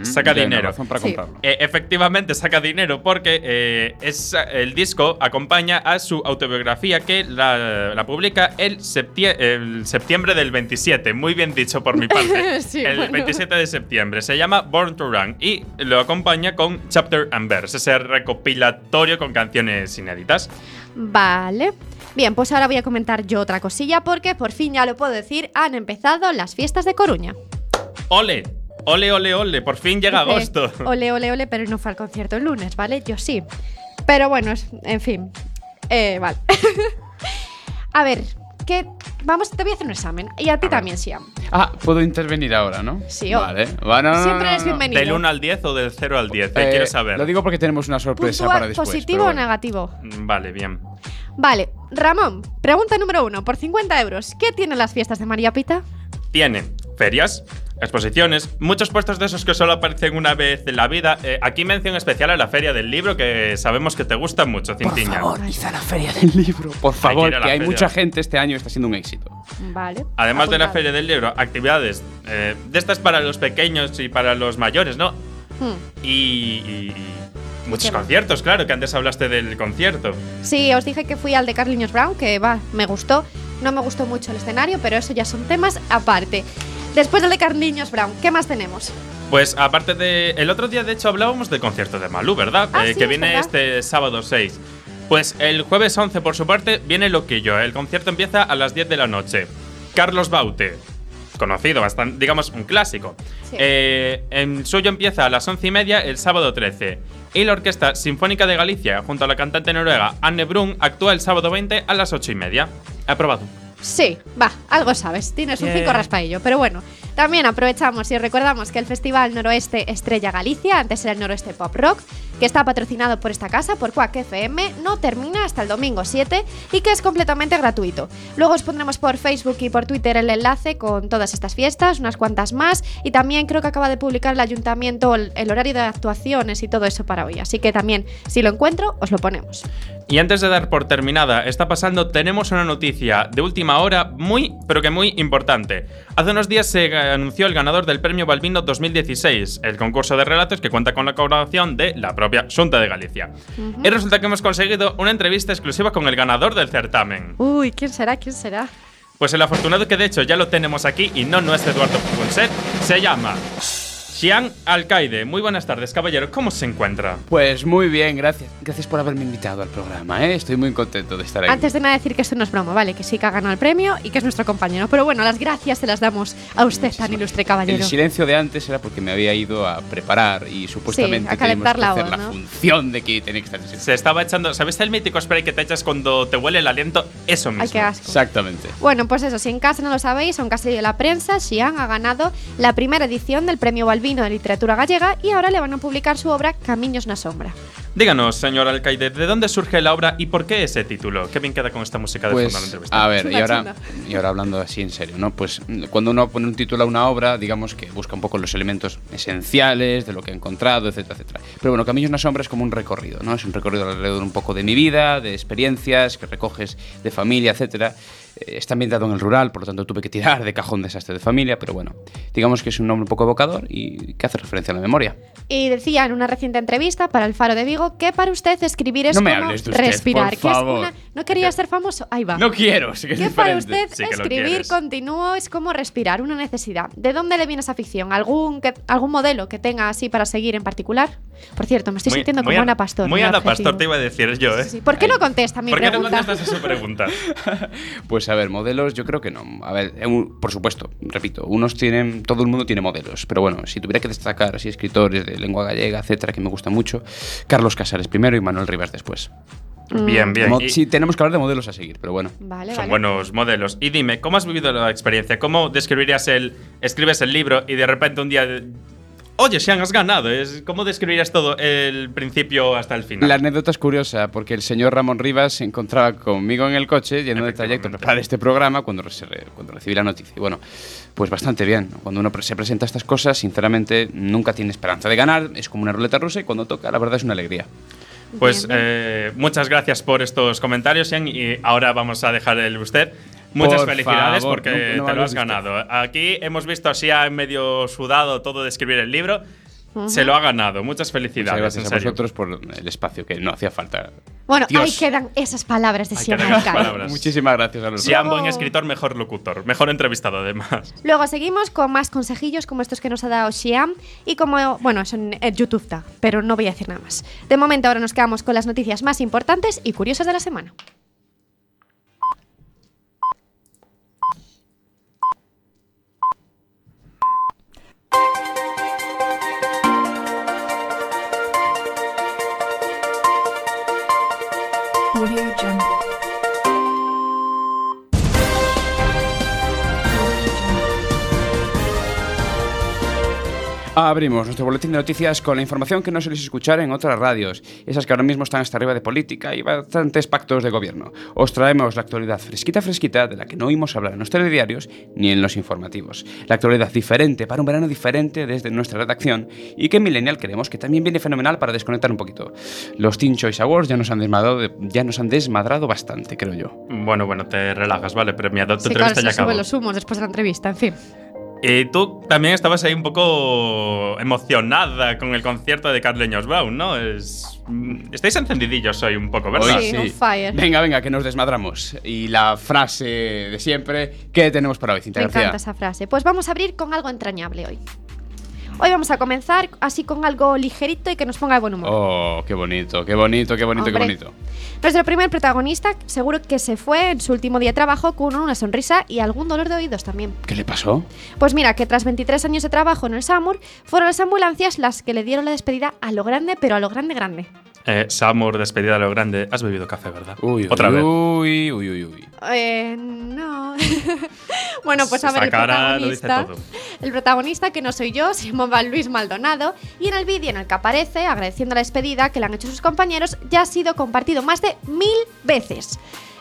Saca Ya, no, dinero. razón para Sí. comprarlo. eh, efectivamente saca dinero porque eh, es, el disco acompaña a su autobiografía que la, la publica el, septie- el septiembre del 27. Muy bien dicho por mi parte. Sí, el bueno. 27 de septiembre. Se llama Born to Run y lo acompaña con Chapter and Verse, ese recopilatorio con canciones inéditas. Vale. Bien, pues ahora voy a comentar yo otra cosilla porque por fin ya lo puedo decir, han empezado las fiestas de Coruña. ¡Ole! ¡Ole, ole, ole! Por fin llega Dice, agosto. Ole, ole, ole, pero no fue al concierto el lunes, ¿vale? Yo sí. Pero bueno, en fin. Eh, vale. a ver, que vamos, te voy a hacer un examen. Y a ti también, Siam. Ah, puedo intervenir ahora, ¿no? Sí, o- Vale. No, Siempre no, eres bienvenido. ¿Del 1 al 10 o del 0 al 10? Eh, Eh, quiero saber. Lo digo porque tenemos una sorpresa para después. positivo o negativo. Mm, Vale, bien. Vale, Ramón, pregunta número uno. Por 50 euros, ¿qué tienen las fiestas de María Pita? Tiene ferias, exposiciones, muchos puestos de esos que solo aparecen una vez en la vida. Eh, aquí mención especial a la feria del libro que sabemos que te gusta mucho, Por Cintiña. favor, quizá la feria del libro. Por Hay que favor, la que hay feria. mucha gente este año y está siendo un éxito. Vale. Además de la feria del libro, actividades eh, de estas para los pequeños y para los mayores, ¿no? Hmm. Y, y- y muchos conciertos, claro, que antes hablaste del concierto. Sí, os dije que fui al de Carliños Brown, que va, me gustó. No me gustó mucho el escenario, pero eso ya son temas aparte. Después del de Carliños Brown, ¿qué más tenemos? Pues aparte de. El otro día, de hecho, hablábamos del concierto de Malú, ¿verdad? Ah, Eh, sí, que es viene verdad. este sábado 6. Pues el jueves 11, por su parte, viene Loquillo. El concierto empieza a las 10 de la noche. Carlos Baute, conocido, bastante, digamos, un clásico. Sí. Eh, el suyo empieza a las 11 y media el sábado 13. Y la Orquesta Sinfónica de Galicia, junto a la cantante noruega Anne Brun, actúa el sábado 20 a las 8 y media. Aprobado. Sí, va, algo sabes, tienes un Bien. 5 raspaillo, pero bueno. También aprovechamos y recordamos que el Festival Noroeste Estrella Galicia, antes era el Noroeste Pop Rock, que está patrocinado por esta casa, por Quack FM, no termina hasta el domingo 7 y que es completamente gratuito. Luego os pondremos por Facebook y por Twitter el enlace con todas estas fiestas, unas cuantas más, y también creo que acaba de publicar el ayuntamiento el, horario de actuaciones y todo eso para hoy. Así que también, si lo encuentro, os lo ponemos. Y antes de dar por terminada, está pasando, tenemos una noticia de última hora muy, pero que muy importante. Hace unos días se anunció el ganador del premio Balbino 2016, el concurso de relatos que cuenta con la colaboración de la propia Junta de Galicia. Y resulta que hemos conseguido una entrevista exclusiva con el ganador del certamen. Uy, ¿quién será? ¿Quién será? Pues el afortunado que de hecho ya lo tenemos aquí y no no es Eduardo Punset, se llama Xian Alcaide. Muy buenas tardes, caballero. ¿Cómo se encuentra? Pues muy bien, gracias. Gracias por haberme invitado al programa, ¿eh? Estoy muy contento de estar ahí. Antes de nada decir que esto no es broma, ¿vale? Que sí que ha ganado el premio y que es nuestro compañero. Pero bueno, las gracias se las damos a usted, tan ilustre El caballero. silencio de antes era porque me había ido a preparar y supuestamente a calentar que la hacer voz, la función de que tenía que estar. Se estaba echando. ¿Sabes el mítico spray que te echas cuando te huele el aliento? Eso mismo. Ay, qué asco. Exactamente. Bueno, pues eso, si en casa no lo sabéis, aunque ha salido la prensa, Xian ha ganado la primera edición del Premio Balbino de Literatura Gallega y ahora le van a publicar su obra Camiños na Sombra. Díganos, señor alcaide, ¿de dónde surge la obra y por qué ese título? Qué bien queda con esta música de Pues, fondo de la entrevista. a ver, y ahora, y ahora hablando así en serio, ¿no? Pues cuando uno pone un título a una obra, digamos que busca un poco los elementos esenciales de lo que ha encontrado, etcétera, etcétera. Pero bueno, Caminos una sombra es como un recorrido, ¿no? Es un recorrido alrededor un poco de mi vida, de experiencias que recoges de familia, etcétera. Eh, Está ambientado en el rural, por lo tanto tuve que tirar de cajón desastre de familia, pero bueno, digamos que es un nombre un poco evocador y que hace referencia a la memoria. Y decía en una reciente entrevista para el Faro de Vigo que para usted escribir es No como hables de usted, respirar. por que es una- ¿No quería ser famoso? Ahí va. No quiero, sí que es que para usted Sí que lo escribir continuo es como respirar, una necesidad. ¿De dónde le viene esa ficción? ¿Algún, que- algún modelo que tenga así para seguir en particular? Por cierto, me estoy sintiendo como Ana- Ana Pastor. Muy Ana. Pastor, te iba a decir yo, ¿eh? Sí, sí. ¿Por qué no contesta mi ¿Por qué no pregunta? contestas a su pregunta? Pues a ver, modelos yo creo que no. A ver, un- por supuesto, repito, unos tienen, todo el mundo tiene modelos, pero bueno, si tuviera que destacar así escritores de lengua gallega, etcétera, que me gustan mucho, Carlos Casares primero y Manuel Rivas después. Bien, bien. Mo- Y sí, tenemos que hablar de modelos a seguir, pero bueno. Vale, son vale. buenos modelos. Y dime, ¿cómo has vivido la experiencia? ¿Cómo describirías el. Escribes el libro y de repente un día. Oye, Sean, has ganado. ¿Cómo describirías todo el principio hasta el final? La anécdota es curiosa porque el señor Ramón Rivas se encontraba conmigo en el coche yendo de trayecto a preparar este programa cuando, re- cuando recibí la noticia. Y bueno, pues bastante bien. Cuando uno se presenta a estas cosas, sinceramente, nunca tiene esperanza de ganar. Es como una ruleta rusa y cuando toca, la verdad es una alegría. Pues Bien, bien. eh, muchas gracias por estos comentarios, Sean. Y ahora vamos a dejar el usted. Muchas Por felicidades favor, porque no- no te lo has ganado. Aquí hemos visto así a medio sudado todo de escribir el libro. Se lo ha ganado. Muchas Muchas felicidades. gracias en a vosotros por el espacio que no hacía falta. Bueno, Dios. ahí quedan esas palabras de palabras. Muchísimas gracias a los Luego- buen escritor, mejor locutor, mejor entrevistado además. Luego seguimos con más consejillos como estos que nos ha dado Xiam y como, bueno, eso en YouTube pero no voy a decir nada más. De momento ahora nos quedamos con las noticias más importantes y curiosas de la semana. Abrimos nuestro boletín de noticias con la información que no soléis escuchar en otras radios, esas que ahora mismo están hasta arriba de política y bastantes pactos de gobierno. Os traemos la actualidad fresquita fresquita de la que no oímos hablar en los telediarios ni en los informativos. La actualidad diferente para un verano diferente desde nuestra redacción y que en Millennial creemos que también viene fenomenal para desconectar un poquito. Los Teen Choice Awards ya nos han desmadrado, ya nos han desmadrado bastante, creo yo. Bueno, bueno, te relajas, vale, premiado. Tu Sí, claro, entrevista se ya acabó. los humos después de la entrevista, en fin. Y tú también estabas ahí un poco emocionada con el concierto de Carleños Brown, ¿no? Es, mm, estáis encendidillos hoy un poco, ¿verdad? Sí, on fire. Venga, venga, que nos desmadramos. Y la frase de siempre, ¿qué tenemos para hoy, Cintia Me García? encanta esa frase. Pues vamos a abrir con algo entrañable hoy. Hoy vamos a comenzar así con algo ligerito y que nos ponga de buen humor. Oh, qué bonito, qué bonito, qué bonito, qué bonito. Nuestro primer protagonista seguro que se fue en su último día de trabajo con una sonrisa y algún dolor de oídos también. ¿Qué le pasó? Pues mira, que tras 23 años de trabajo en el SAMUR, fueron las ambulancias las que le dieron la despedida a lo grande, pero a lo grande grande. Eh, Samur, despedida a lo grande. Has bebido café, ¿verdad? Uy, uy, Otra vez. uy, uy, uy, uy. Eh, no. bueno, pues a ver, Esa el cara lo dice protagonista, todo. el protagonista, que no soy yo, se llamaba Luis Maldonado, y en el vídeo en el que aparece, agradeciendo la despedida que le han hecho sus compañeros, ya ha sido compartido más de mil veces.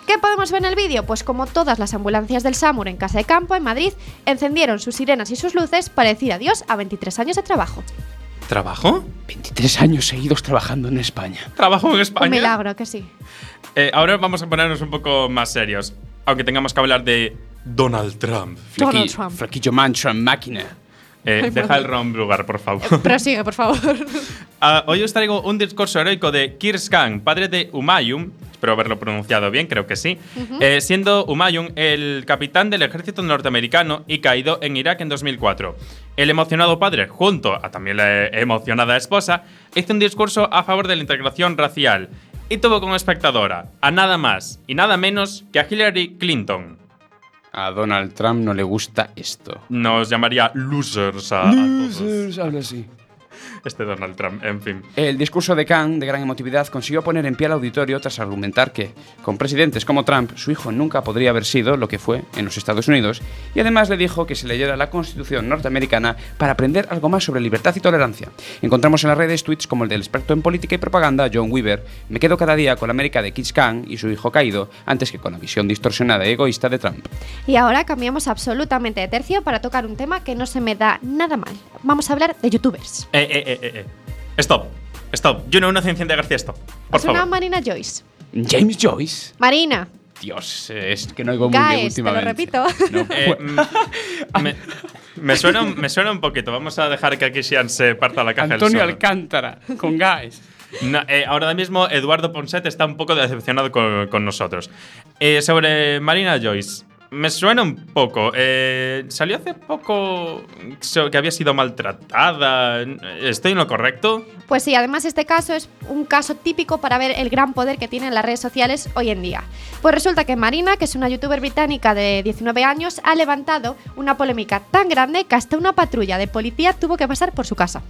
¿Qué podemos ver en el vídeo? Pues como todas las ambulancias del SAMUR en Casa de Campo, en Madrid, encendieron sus sirenas y sus luces para decir adiós a 23 años de trabajo. ¿Trabajo? 23 años seguidos trabajando en España. ¿Trabajo en Un España? milagro, que sí. Eh, ahora vamos a ponernos un poco más serios. Aunque tengamos que hablar de Donald Trump. Donald Flequi- Trump. Flequillo mancha, máquina. Eh, Ay, deja el ron lugar, por favor. Prosigue, por favor. Ah, hoy os traigo un discurso heroico de Kirs Khan, padre de Humayun. Espero haberlo pronunciado bien, creo que sí. Eh, siendo Humayun el capitán del ejército norteamericano y caído en Irak en 2004. El emocionado padre, junto a también la emocionada esposa, hizo un discurso a favor de la integración racial y tuvo como espectadora a nada más y nada menos que a Hillary Clinton. A Donald Trump no le gusta esto. Nos llamaría losers a, a todos. Losers, habla así. Este Donald Trump, en fin. El discurso de Khan, de gran emotividad, consiguió poner en pie al auditorio tras argumentar que, con presidentes como Trump, su hijo nunca podría haber sido lo que fue en los Estados Unidos, y además le dijo que se leyera la Constitución norteamericana para aprender algo más sobre libertad y tolerancia. Encontramos en las redes tweets como el del experto en política y propaganda, John Weaver, me quedo cada día con la América de Kids Khan y su hijo caído, antes que con la visión distorsionada y egoísta de Trump. Y ahora cambiamos absolutamente de tercio para tocar un tema que no se me da nada mal. Vamos a hablar de youtubers. Eh, eh, eh, eh, eh. Stop. Stop. Yo no una Cintia García, stop. Por es una favor. Marina Joyce. James Joyce. Marina, Dios, es que no oigo muy bien Guys, te lo últimamente. repito. No, Eh, mm, me, me suena, un- me suena un poquito. Vamos a dejar que aquí Sian se parta la caja. él Antonio solo. Alcántara, con guys. No, eh, ahora mismo Eduardo Ponset está un poco decepcionado con, con nosotros. Eh, sobre Marina Joyce. Me suena un poco. Eh, salió hace poco que había sido maltratada. ¿Estoy en lo correcto? Pues sí, además este caso es un caso típico para ver el gran poder que tienen las redes sociales hoy en día. Pues resulta que Marina, que es una youtuber británica de 19 años, ha levantado una polémica tan grande que hasta una patrulla de policía tuvo que pasar por su casa.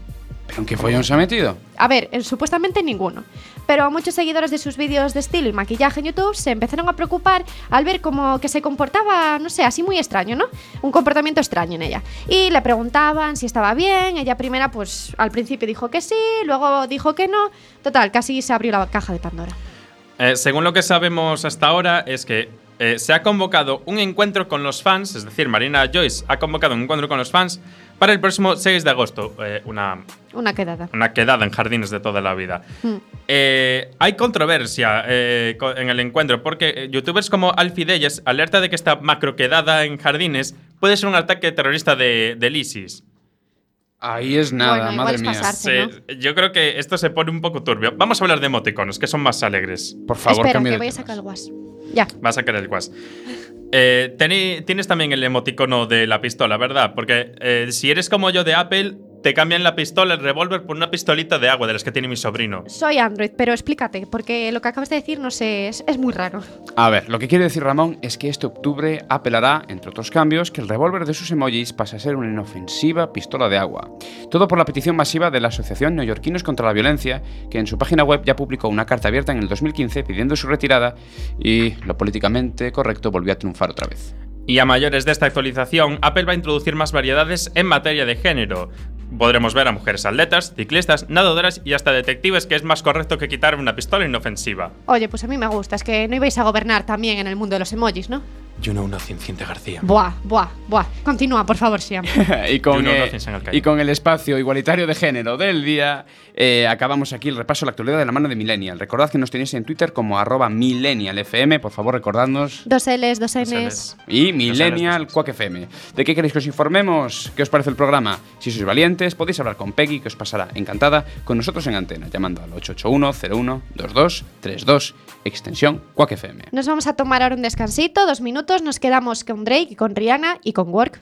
¿Pero en qué follón se ha metido? A ver, eh, supuestamente ninguno. Pero muchos seguidores de sus vídeos de estilo y maquillaje en YouTube se empezaron a preocupar al ver como que se comportaba, no sé, así muy extraño, ¿no? Un comportamiento extraño en ella. Y le preguntaban si estaba bien. Ella primera, pues al principio dijo que sí, luego dijo que no. Total, casi se abrió la caja de Pandora. Eh, según lo que sabemos hasta ahora, es que eh, se ha convocado un encuentro con los fans, es decir, Marina Joyce ha convocado un encuentro con los fans para el próximo 6 de agosto, eh, una, Una quedada. una quedada en jardines de toda la vida. Mm. Eh, hay controversia eh, en el encuentro porque eh, youtubers como Alfie Deyes alerta de que esta macro quedada en jardines puede ser un ataque terrorista de, del ISIS. Ahí es nada, Bueno, madre es mía. pasarse. Se- Yo creo que esto se pone un poco turbio. Vamos a hablar de emoticonos, que son más alegres. Por favor, Espera, que de voy a sacar el guas. Ya. Va a sacar el guas. Eh, tienes también el emoticono de la pistola, ¿verdad? Porque eh, si eres como yo de Apple, te cambian la pistola, el revólver, por una pistolita de agua de las que tiene mi sobrino. Soy Android, pero explícate, porque lo que acabas de decir, no sé, es, es muy raro. A ver, lo que quiere decir Ramón es que este octubre Apple hará, entre otros cambios, que el revólver de sus emojis pase a ser una inofensiva pistola de agua. Todo por la petición masiva de la Asociación Neoyorquinos contra la Violencia, que en su página web ya publicó una carta abierta en el 2015 pidiendo su retirada y lo políticamente correcto volvió a triunfar otra vez. Y a mayores de esta actualización, Apple va a introducir más variedades en materia de género. Podremos ver a mujeres atletas, ciclistas, nadadoras y hasta detectives, que es más correcto que quitar una pistola inofensiva. Oye, pues a mí me gusta, es que no ibais a gobernar también en el mundo de los emojis, ¿no? You know nothing, Cinta García. Buah, buah, buah. Continúa, por favor, Siam. y, con, You know eh, nothing, señor Calle. y con el espacio igualitario de género del día, eh, acabamos aquí el repaso de la actualidad de la mano de Millennial. Recordad que nos tenéis en Twitter como arroba millennialfm, por favor recordadnos. Dos L's, dos Dos N's. Ls. Y Millennial Quack FM. ¿De qué queréis que os informemos? ¿Qué os parece el programa? Si sois valientes, podéis hablar con Peggy, que os pasará encantada con nosotros en antena, llamando al 881-01-2232, extensión Quack FM. Nos vamos a tomar ahora un descansito, dos minutos. Nos quedamos con Drake con Rihanna y con. Work,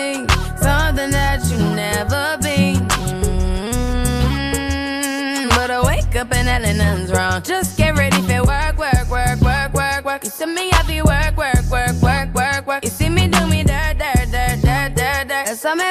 up and hell nothing's wrong. Just get ready for work, work, work, work, work, work. You see me happy work, work, work, work, work, work. You see me do me dirt, dirt, dirt, dirt, dirt, dirt. There's something about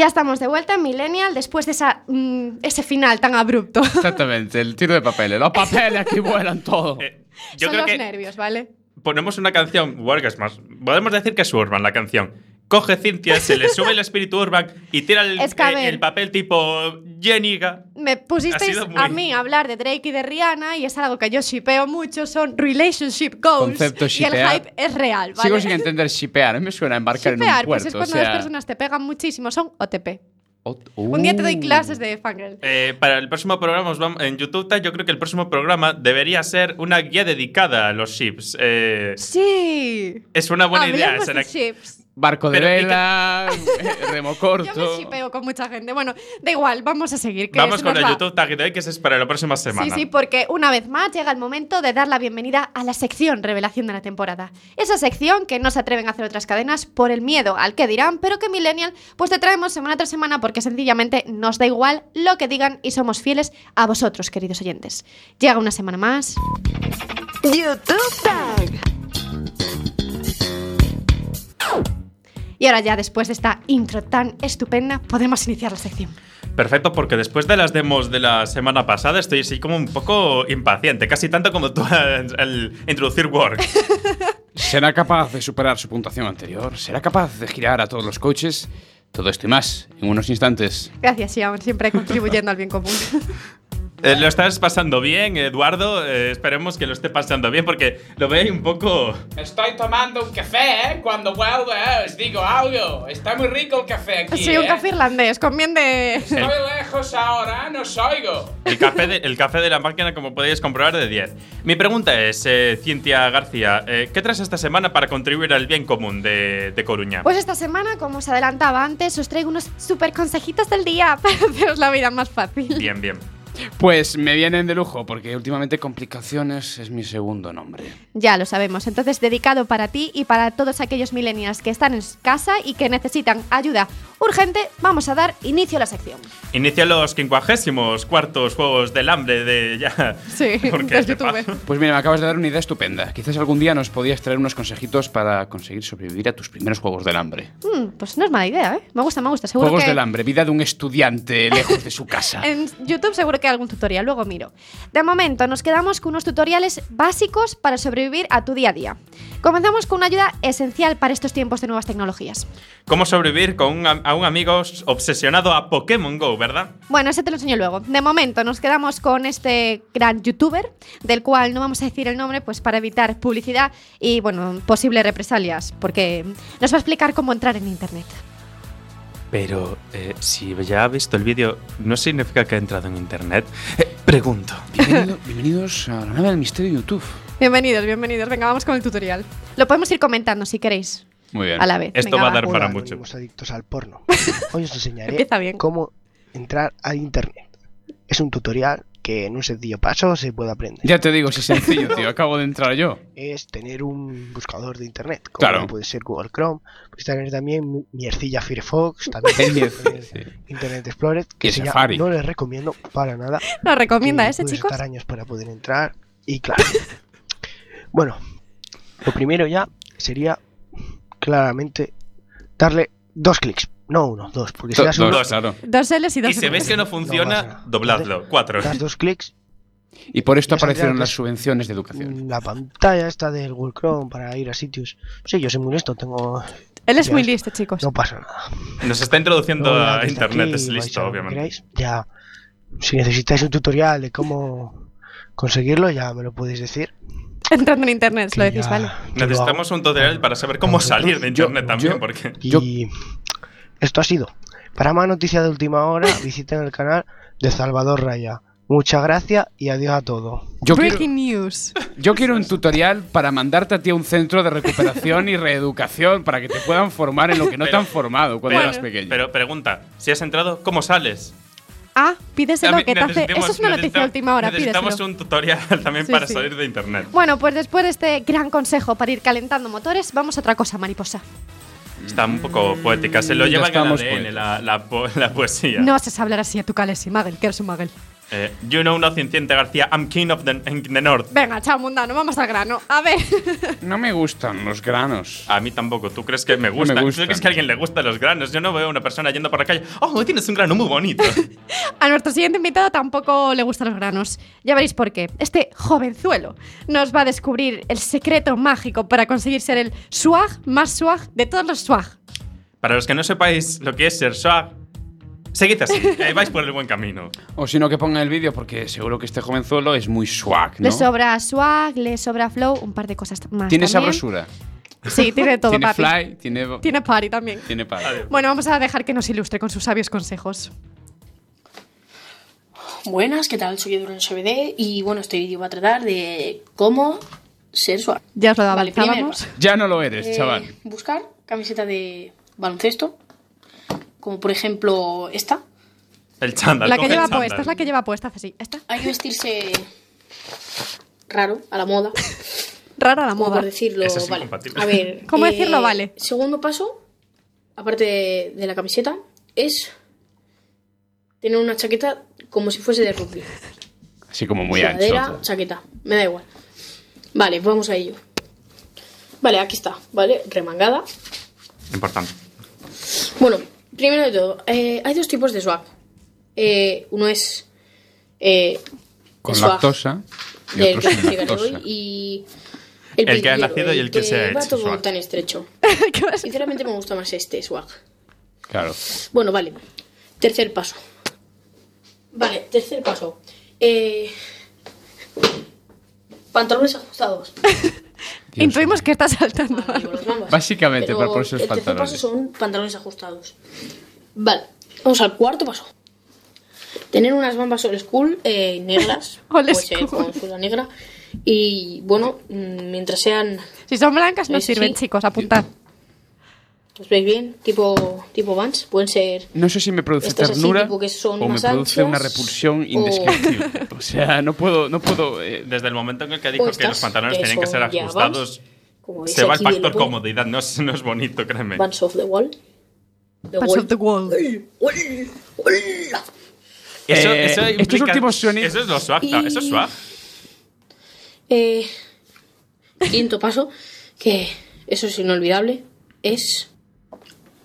Ya estamos de vuelta en Millennial después de esa, mm, ese final tan abrupto. Exactamente, el tiro de papeles. Los papeles aquí vuelan todo. Eh, Yo Son creo los que nervios, ¿vale? ponemos una canción, es más. Podemos decir que es Urban la canción. Coge Cintia, se le sube el espíritu Urban y tira el, Es que, a eh, el papel tipo Jeniga. Me pusisteis muy- a mí a hablar de Drake y de Rihanna y es algo que yo shipeo mucho, son relationship goals. Concepto y el shipear. hype es real, ¿vale? Sigo sin entender shipear. Me suena a embarcar en un Shipear, puerto. pues es o cuando sea... las personas te pegan muchísimo, son OTP. Oh, Un día te doy uh. clases de fangirl. Eh, para el próximo programa, en YouTube, yo creo que el próximo programa debería ser una guía dedicada a los ships. Eh, Sí. es una buena idea. Hablemos esa de ships. Barco de Pero, ¿y qué- vela, eh, remo Yo corto. me shipeo con mucha gente. Bueno, da igual, vamos a seguir. que Vamos se con el va. YouTube Tag de hoy, que ese es para la próxima semana. Sí, sí, porque una vez más llega el momento de dar la bienvenida a la sección revelación de la temporada. Esa sección que no se atreven a hacer otras cadenas por el miedo al que dirán, pero que Millennial pues te traemos semana tras semana porque sencillamente nos da igual lo que digan y somos fieles a vosotros, queridos oyentes. Llega una semana más. YouTube Tag. Y ahora ya después de esta intro tan estupenda, podemos iniciar la sección. Perfecto, porque después de las demos de la semana pasada estoy así como un poco impaciente, casi tanto como tú al, introducir Work. ¿Será capaz de superar su puntuación anterior? ¿Será capaz de girar a todos los coaches? Todo esto y más en unos instantes. Gracias, Xiaon, siempre contribuyendo al bien común. Eh, ¿Lo estás pasando bien, Eduardo? Eh, esperemos que lo esté pasando bien, porque lo veo un poco... Estoy tomando un café, ¿eh? Cuando vuelva, eh, os digo algo. Está muy rico el café aquí. Sí, un ¿eh? café irlandés, con bien de... Estoy lejos ahora, no os oigo. El café, de, el café de la máquina, como podéis comprobar, de 10. Mi pregunta es, eh, Cintia García, eh, ¿qué traes esta semana para contribuir al bien común de, de Coruña? Pues esta semana, como os adelantaba antes, os traigo unos super consejitos del día para haceros la vida más fácil. Bien, bien. Pues me vienen de lujo, porque últimamente Complicaciones es mi segundo nombre. Ya lo sabemos. Entonces, dedicado para ti y para todos aquellos millennials que están en casa y que necesitan ayuda urgente, vamos a dar inicio a la sección. Inicia los quincuagésimos cuartos Juegos del Hambre de ya. Sí, Porque YouTube. paso. Pues mira, me acabas de dar una idea estupenda. Quizás algún día nos podías traer unos consejitos para conseguir sobrevivir a tus primeros Juegos del Hambre. Mm, pues no es mala idea, ¿eh? Me gusta, me gusta. Seguro Juegos que del Hambre, vida de un estudiante lejos de su casa. en YouTube seguro que hay algún tutorial, luego miro. De momento, nos quedamos con unos tutoriales básicos para sobrevivir a tu día a día. Comenzamos con una ayuda esencial para estos tiempos de nuevas tecnologías. ¿Cómo sobrevivir con un, a un amigo obsesionado a Pokémon Go, verdad? Bueno, ese te lo enseño luego. De momento nos quedamos con este gran youtuber, del cual no vamos a decir el nombre, pues para evitar publicidad y, bueno, posibles represalias, porque nos va a explicar cómo entrar en internet. Pero eh, si ya ha visto el vídeo, ¿no significa que ha entrado en internet? Eh, pregunto. Bienvenido- bienvenidos a la nave del misterio de YouTube. Bienvenidos, bienvenidos. Venga, vamos con el tutorial. Lo podemos ir comentando si queréis. Muy bien. A la vez. Esto Venga, va a dar para Hola, mucho. adictos al porno. Hoy os enseñaré bien. cómo entrar a internet. Es un tutorial que en un sencillo paso se puede aprender. Ya te digo, si es sencillo, tío. Acabo de entrar yo. Es tener un buscador de internet, como Claro. puede ser Google Chrome, puedes tener también mi- miercilla Firefox, también Internet Explorer, que Y ya Safari. no les recomiendo para nada. Lo recomienda ese, chicos. estar años para poder entrar y claro. bueno, lo primero ya sería claramente darle dos clics, no uno, dos, porque si Do- das uno, dos, claro. Dos L's y dos Y si R's. veis que no funciona, dobladlo. Cuatro. das dos clics, Y por esto aparecieron las es- subvenciones de educación. la pantalla esta del Google Chrome para ir a sitios. Sí, yo soy muy listo, tengo. Él es ya muy listo, chicos. No pasa nada. Nos está introduciendo a internet, aquí es listo, obviamente. queráis. Ya, si necesitáis un tutorial de cómo conseguirlo, ya me lo podéis decir. Entrando en internet, lo decís, ya- vale. Necesitamos un tutorial para saber cómo salir de internet también, porque. Y esto ha sido. Para más noticias de última hora, visiten el canal de Salvador Raya. Muchas gracias y adiós a todos. Yo quiero, Breaking news. yo quiero un tutorial para mandarte a ti a un centro de recuperación y reeducación para que te puedan formar en lo que no te han formado cuando pero, eras pequeño. pero pregunta, si has entrado, ¿cómo sales? Ah, pídeselo que te hace. Eso es una noticia de última hora, Necesitamos pídeselo. un tutorial también Sí, para sí. salir de internet. Bueno, pues después de este gran consejo para ir calentando motores, vamos a otra cosa, mariposa. Está un poco poética, se lo Mm, lleva en el ADN la, la, po- la poesía. No haces hablar así a tu Calesi, Magel, que eres un Magel. Eh, you know nothing, Ciente García, I'm king of the, in the north. Venga, chao, mundano, vamos al grano. A ver. No me gustan los granos. A mí tampoco. ¿Tú crees que me me gusta? ¿Tú gustan. crees que a alguien le gustan los granos? Yo no veo a una persona yendo por la calle. Oh, tienes un grano muy bonito. A nuestro siguiente invitado tampoco le gustan los granos. Ya veréis por qué. Este jovenzuelo nos va a descubrir el secreto mágico para conseguir ser el swag más swag de todos los swag. Para los que no sepáis lo que es ser swag, seguid así. eh, vais por el buen camino. O si no, que pongan el vídeo porque seguro que este jovenzuelo es muy swag, ¿no? Le sobra swag, le sobra flow, un par de cosas más. Tiene también. sabrosura. Sí, tiene todo, tiene papi. fly, tiene, Tiene party también. tiene palo. Bueno, vamos a dejar que nos ilustre con sus sabios consejos. Buenas, ¿qué tal? Soy Edurón SBD y bueno, este vídeo va a tratar de cómo ser suave. Ya os lo Vale, primer avanzábamos. paso. Ya no lo eres, Eh, chaval. Buscar camiseta de baloncesto, como por ejemplo esta. El chándal. La que lleva puesta, es la que lleva puesta, hace así. Esta. Hay que vestirse raro, a la moda. Rara la como moda. por decirlo, Eso es vale. A ver. ¿Cómo eh, decirlo vale? Segundo paso, aparte de, de la camiseta, es tener una chaqueta como si fuese de rugby. Así como muy ancho. chaqueta, me da igual. Vale, vamos a ello. Vale, aquí está, ¿vale? Remangada. Importante. Bueno, primero de todo, eh, hay dos tipos de swag. Eh, uno es eh, Con swag lactosa y del otro que sin llegaré hoy lactosa. y El que ha nacido y el que se ha va hecho todo swag. tan estrecho. Sinceramente me gusta más este swag. Claro. Bueno, vale. Tercer paso. Vale, tercer paso. Eh, pantalones ajustados. Intuimos que está saltando. Bambas. Básicamente, Pero el tercer paso pantalones. son pantalones ajustados. Vale, vamos al cuarto paso. Tener unas bambas old school eh, negras. Old school. con suela negra. Y bueno, mm, mientras sean. Si son blancas, no ¿Veis sirven, chicos, apuntad. ¿Os veis bien? Tipo, tipo Vans. Pueden ser. No sé si me produce así, ternura tipo que son o me produce una repulsión indescriptible. O sea, no puedo, no puedo. eh, Desde el momento en el que dijo que los pantalones que tenían que ser ajustados, se va el factor comodidad. No es, no es bonito, créeme. Vans of the Wall. The Pass of the wall. Eso, Eh, eso estos implica- últimos sonidos- Eso es lo swag. Y- Eso es swag. Eh, quinto paso, que eso es inolvidable, es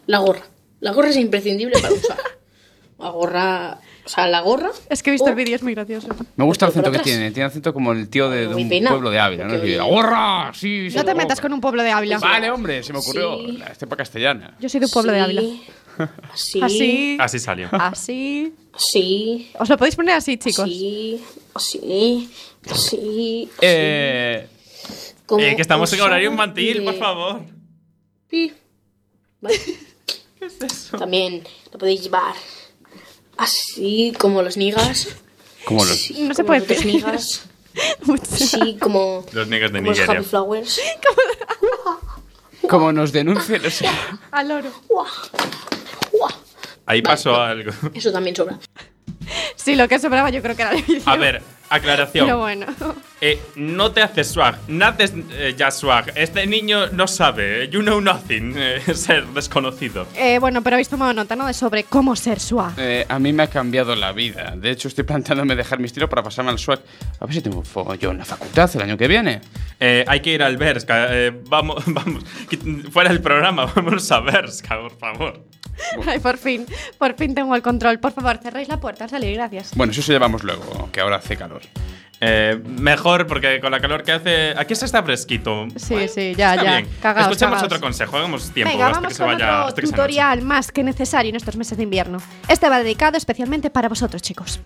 la gorra. La gorra es imprescindible para usar. La gorra, o sea, la gorra. Es que he visto o- el vídeo, es muy gracioso. Me gusta el Por acento que tiene. Tiene acento como el tío de, de un pueblo de Ávila, ¿no? Hoy- ¡Gorra! Sí, sí, No te gorra". metas con un pueblo de Ávila. Vale, hombre, se me ocurrió. Sí. La estepa castellana. Yo soy de un pueblo de Ávila. Así. Así. Así salió. Así. Así. Os lo podéis poner así, chicos. Así. Así. Así. Eh, Eh, que estamos en horario infantil, por de- favor. Pi. Vale. También lo podéis llevar así como los nigas. como los. Sí, No se puede los decir. nigas. Sí, como Los niggas de como los Nigeria. Happy Flowers. Como nos denuncien. sea, Al oro. Ahí pasó algo. Eso también sobra. Sí, lo que sobraba yo creo que era el vídeo. A ver, aclaración. Pero bueno. Eh, no te haces swag, naces eh, ya swag. Este niño no sabe, you know nothing, eh, ser desconocido. Eh, bueno, pero habéis tomado nota, ¿no? De sobre cómo ser swag. eh, a mí me ha cambiado la vida. De hecho, estoy planteándome dejar mi estilo para pasarme al swag. A ver si tengo fuego yo en la facultad el año que viene. Eh, hay que ir al Berska, eh, vamos, vamos, fuera del programa, vamos a Berska, por favor. Ay, por fin. Por fin tengo el control. Por favor, cerréis la puerta al salir, gracias. Bueno, eso se llevamos luego, que ahora hace calor. Eh, mejor, porque con la calor que hace. Aquí se está fresquito. Sí, sí, ya, ya. Cagaos, Escuchemos cagaos. otro consejo, hagamos tiempo Venga, hasta vamos que se con vaya. otro hasta que tutorial más que necesario en estos meses de invierno. Este va dedicado especialmente para vosotros, chicos.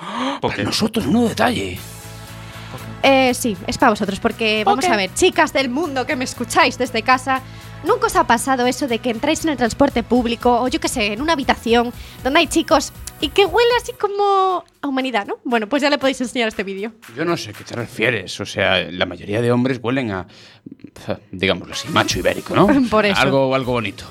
¿Por qué? Nosotros, no detalle. Eh, sí, es para vosotros, porque vamos Ok. a ver, chicas del mundo que me escucháis desde casa, ¿nunca os ha pasado eso de que entráis en el transporte público o yo qué sé, en una habitación donde hay chicos y que huele así como a humanidad, ¿no? Bueno, pues ya le podéis enseñar este vídeo. Yo no sé qué te refieres. O sea, la mayoría de hombres huelen a, digámoslo así, macho ibérico, ¿no? Por eso. Algo, algo bonito.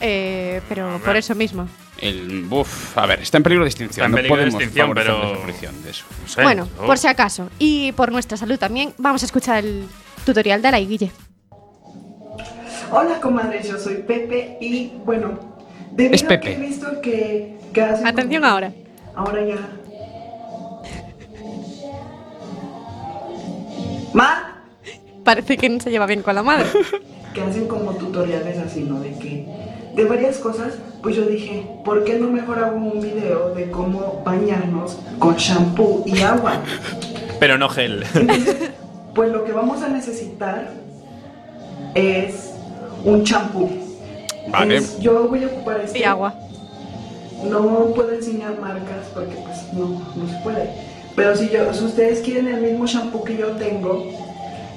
Eh, pero por eso mismo. El, uf, a ver, está en peligro de extinción. Está en no peligro de podemos extinción, favorecer pero- la de eso. No sé, bueno, por si acaso, y por nuestra salud también, vamos a escuchar el tutorial de la Guille. Hola comadres, yo soy Pepe y bueno, debido Es Pepe. a que he visto que, que hacen Atención como- ahora. Ahora ya. Ma, Parece que no se lleva bien con la madre. que hacen como tutoriales así, ¿no? De que de varias cosas, pues yo dije, ¿por qué no mejor hago un video de cómo bañarnos con shampoo y agua? Pero no gel. Pues lo que vamos a necesitar es un champú. Vale. Es- yo voy a ocupar este. Y agua. No puedo enseñar marcas porque pues no, no se puede. Pero si, yo, si ustedes quieren el mismo shampoo que yo tengo,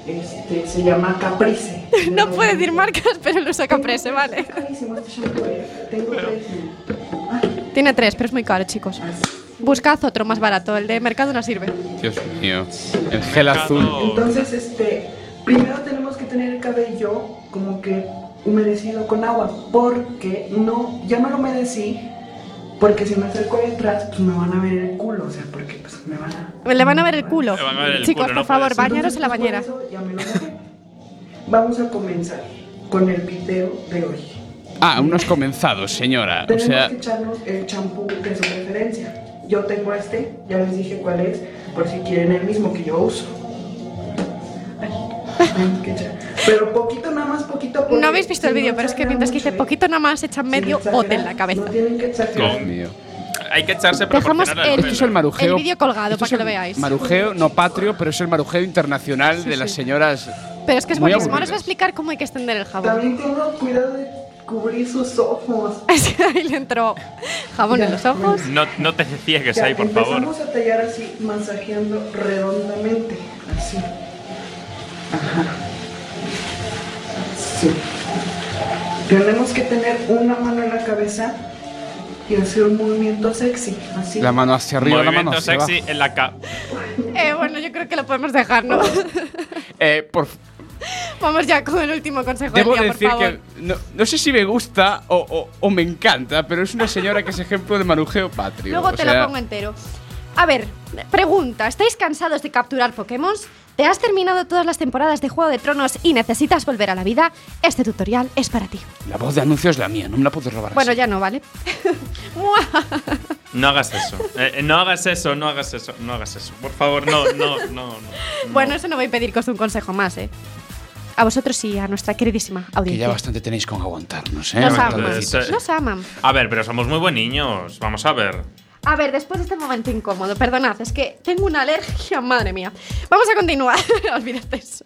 este, se llama Caprice. No puede decir marcas, pero lo saca prese, vale. Carísimo este shampoo, eh. Tengo tres. Tiene tres, pero es muy caro, chicos. Buscad otro más barato, el de mercado no sirve. Dios mío. El gel azul. Entonces, este, primero tenemos que tener el cabello como que humedecido con agua porque no, ya no lo humedecí porque si me acerco detrás pues me van a ver el culo, o sea, porque pues me van a... Le van a ver el culo. Ver el Chicos, culo, por no favor, bañaros en la bañera. por eso ya me lo mojé. Vamos a comenzar con el video de hoy. Ah, unos comenzados, señora. O Tenemos sea, que echarnos el champú de su preferencia. Yo tengo este, ya les dije cuál es, por si quieren el mismo que yo uso. Pero poquito nada más, poquito. No habéis visto el vídeo, pero es que mientras que dice poquito nada más echan medio bote en la cabeza. No tienen que exagerar. Dios mío. Hay que echarse Dejamos el-. Esto es el marujeo. El vídeo colgado para es que lo veáis. Marujeo no patrio, pero es el marujeo internacional de las señoras. Pero es que es muy buenísimo. Ahora os voy a explicar cómo hay que extender el jabón. También tengan cuidado de cubrir sus ojos. Es que ahí le entró jabón en los ojos. No, no te ciegues Ya, ahí, por favor. empezamos a tallar así, masajeando redondamente. Así. Ajá. Sí. Tenemos que tener una mano en la cabeza y hacer un movimiento sexy. Así. La mano hacia arriba, la mano Movimiento hacia abajo. sexy en la ca Eh, bueno, yo creo que lo podemos dejar, ¿no? Eh, por, Vamos ya con el último consejo del debo día, por decir favor. que no, no sé si me gusta o, o- o me encanta, pero es una señora que es ejemplo de marujeo patrio. Luego o te sea, lo pongo entero. A ver, pregunta, ¿estáis cansados de capturar Pokémon? ¿Te has terminado todas las temporadas de Juego de Tronos y necesitas volver a la vida? Este tutorial es para ti. La voz de anuncio es la mía, no me la puedes robar. Bueno, así. ya no, ¿vale? No hagas eso. Eh, eh, no hagas eso, no hagas eso, no hagas eso. Por favor, no, no, no, no. Bueno, eso no va a os dé un consejo más, ¿eh? A vosotros y a nuestra queridísima Que ya audiencia. bastante tenéis con aguantarnos, ¿eh? Nos aman, nos aman. A ver, pero somos muy buen niños. Vamos a ver. A ver, después de este momento incómodo, perdonad, es que tengo una alergia, madre mía. Vamos a continuar, olvídate eso.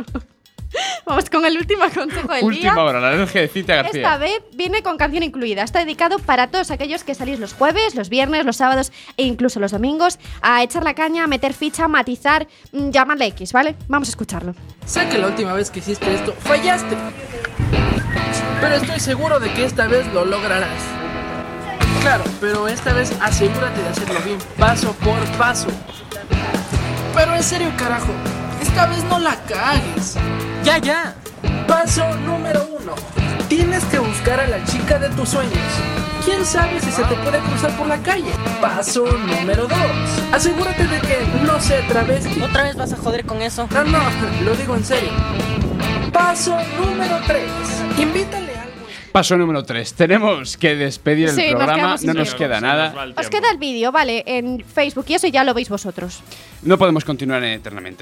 Vamos con el último consejo del Última día. hora, la alergia de Cita García. Esta vez viene con canción incluida. Está dedicado para todos aquellos que salís los jueves, los viernes, los sábados e incluso los domingos a echar la caña, a meter ficha, matizar, mm, llamarle X, ¿vale? Vamos a escucharlo. Sé que la última vez que hiciste esto fallaste. Pero estoy seguro de que esta vez lo lograrás. Claro, pero esta vez asegúrate de hacerlo bien, paso por paso. Pero en serio, carajo, esta vez no la cagues. Ya, ya. Paso número uno. Tienes que buscar a la chica de tus sueños. ¿Quién sabe si se te puede cruzar por la calle? Paso número dos. Asegúrate de que no sea travesti. ¿Otra vez vas a joder con eso? No, no, lo digo en serio. Paso número tres. Invítale a Paso número 3. Tenemos que despedir el Sí, nos programa. quedamos sin No nos tiempo. queda nada. Os queda el vídeo, ¿vale? En Facebook y eso ya lo veis vosotros. No podemos continuar eternamente.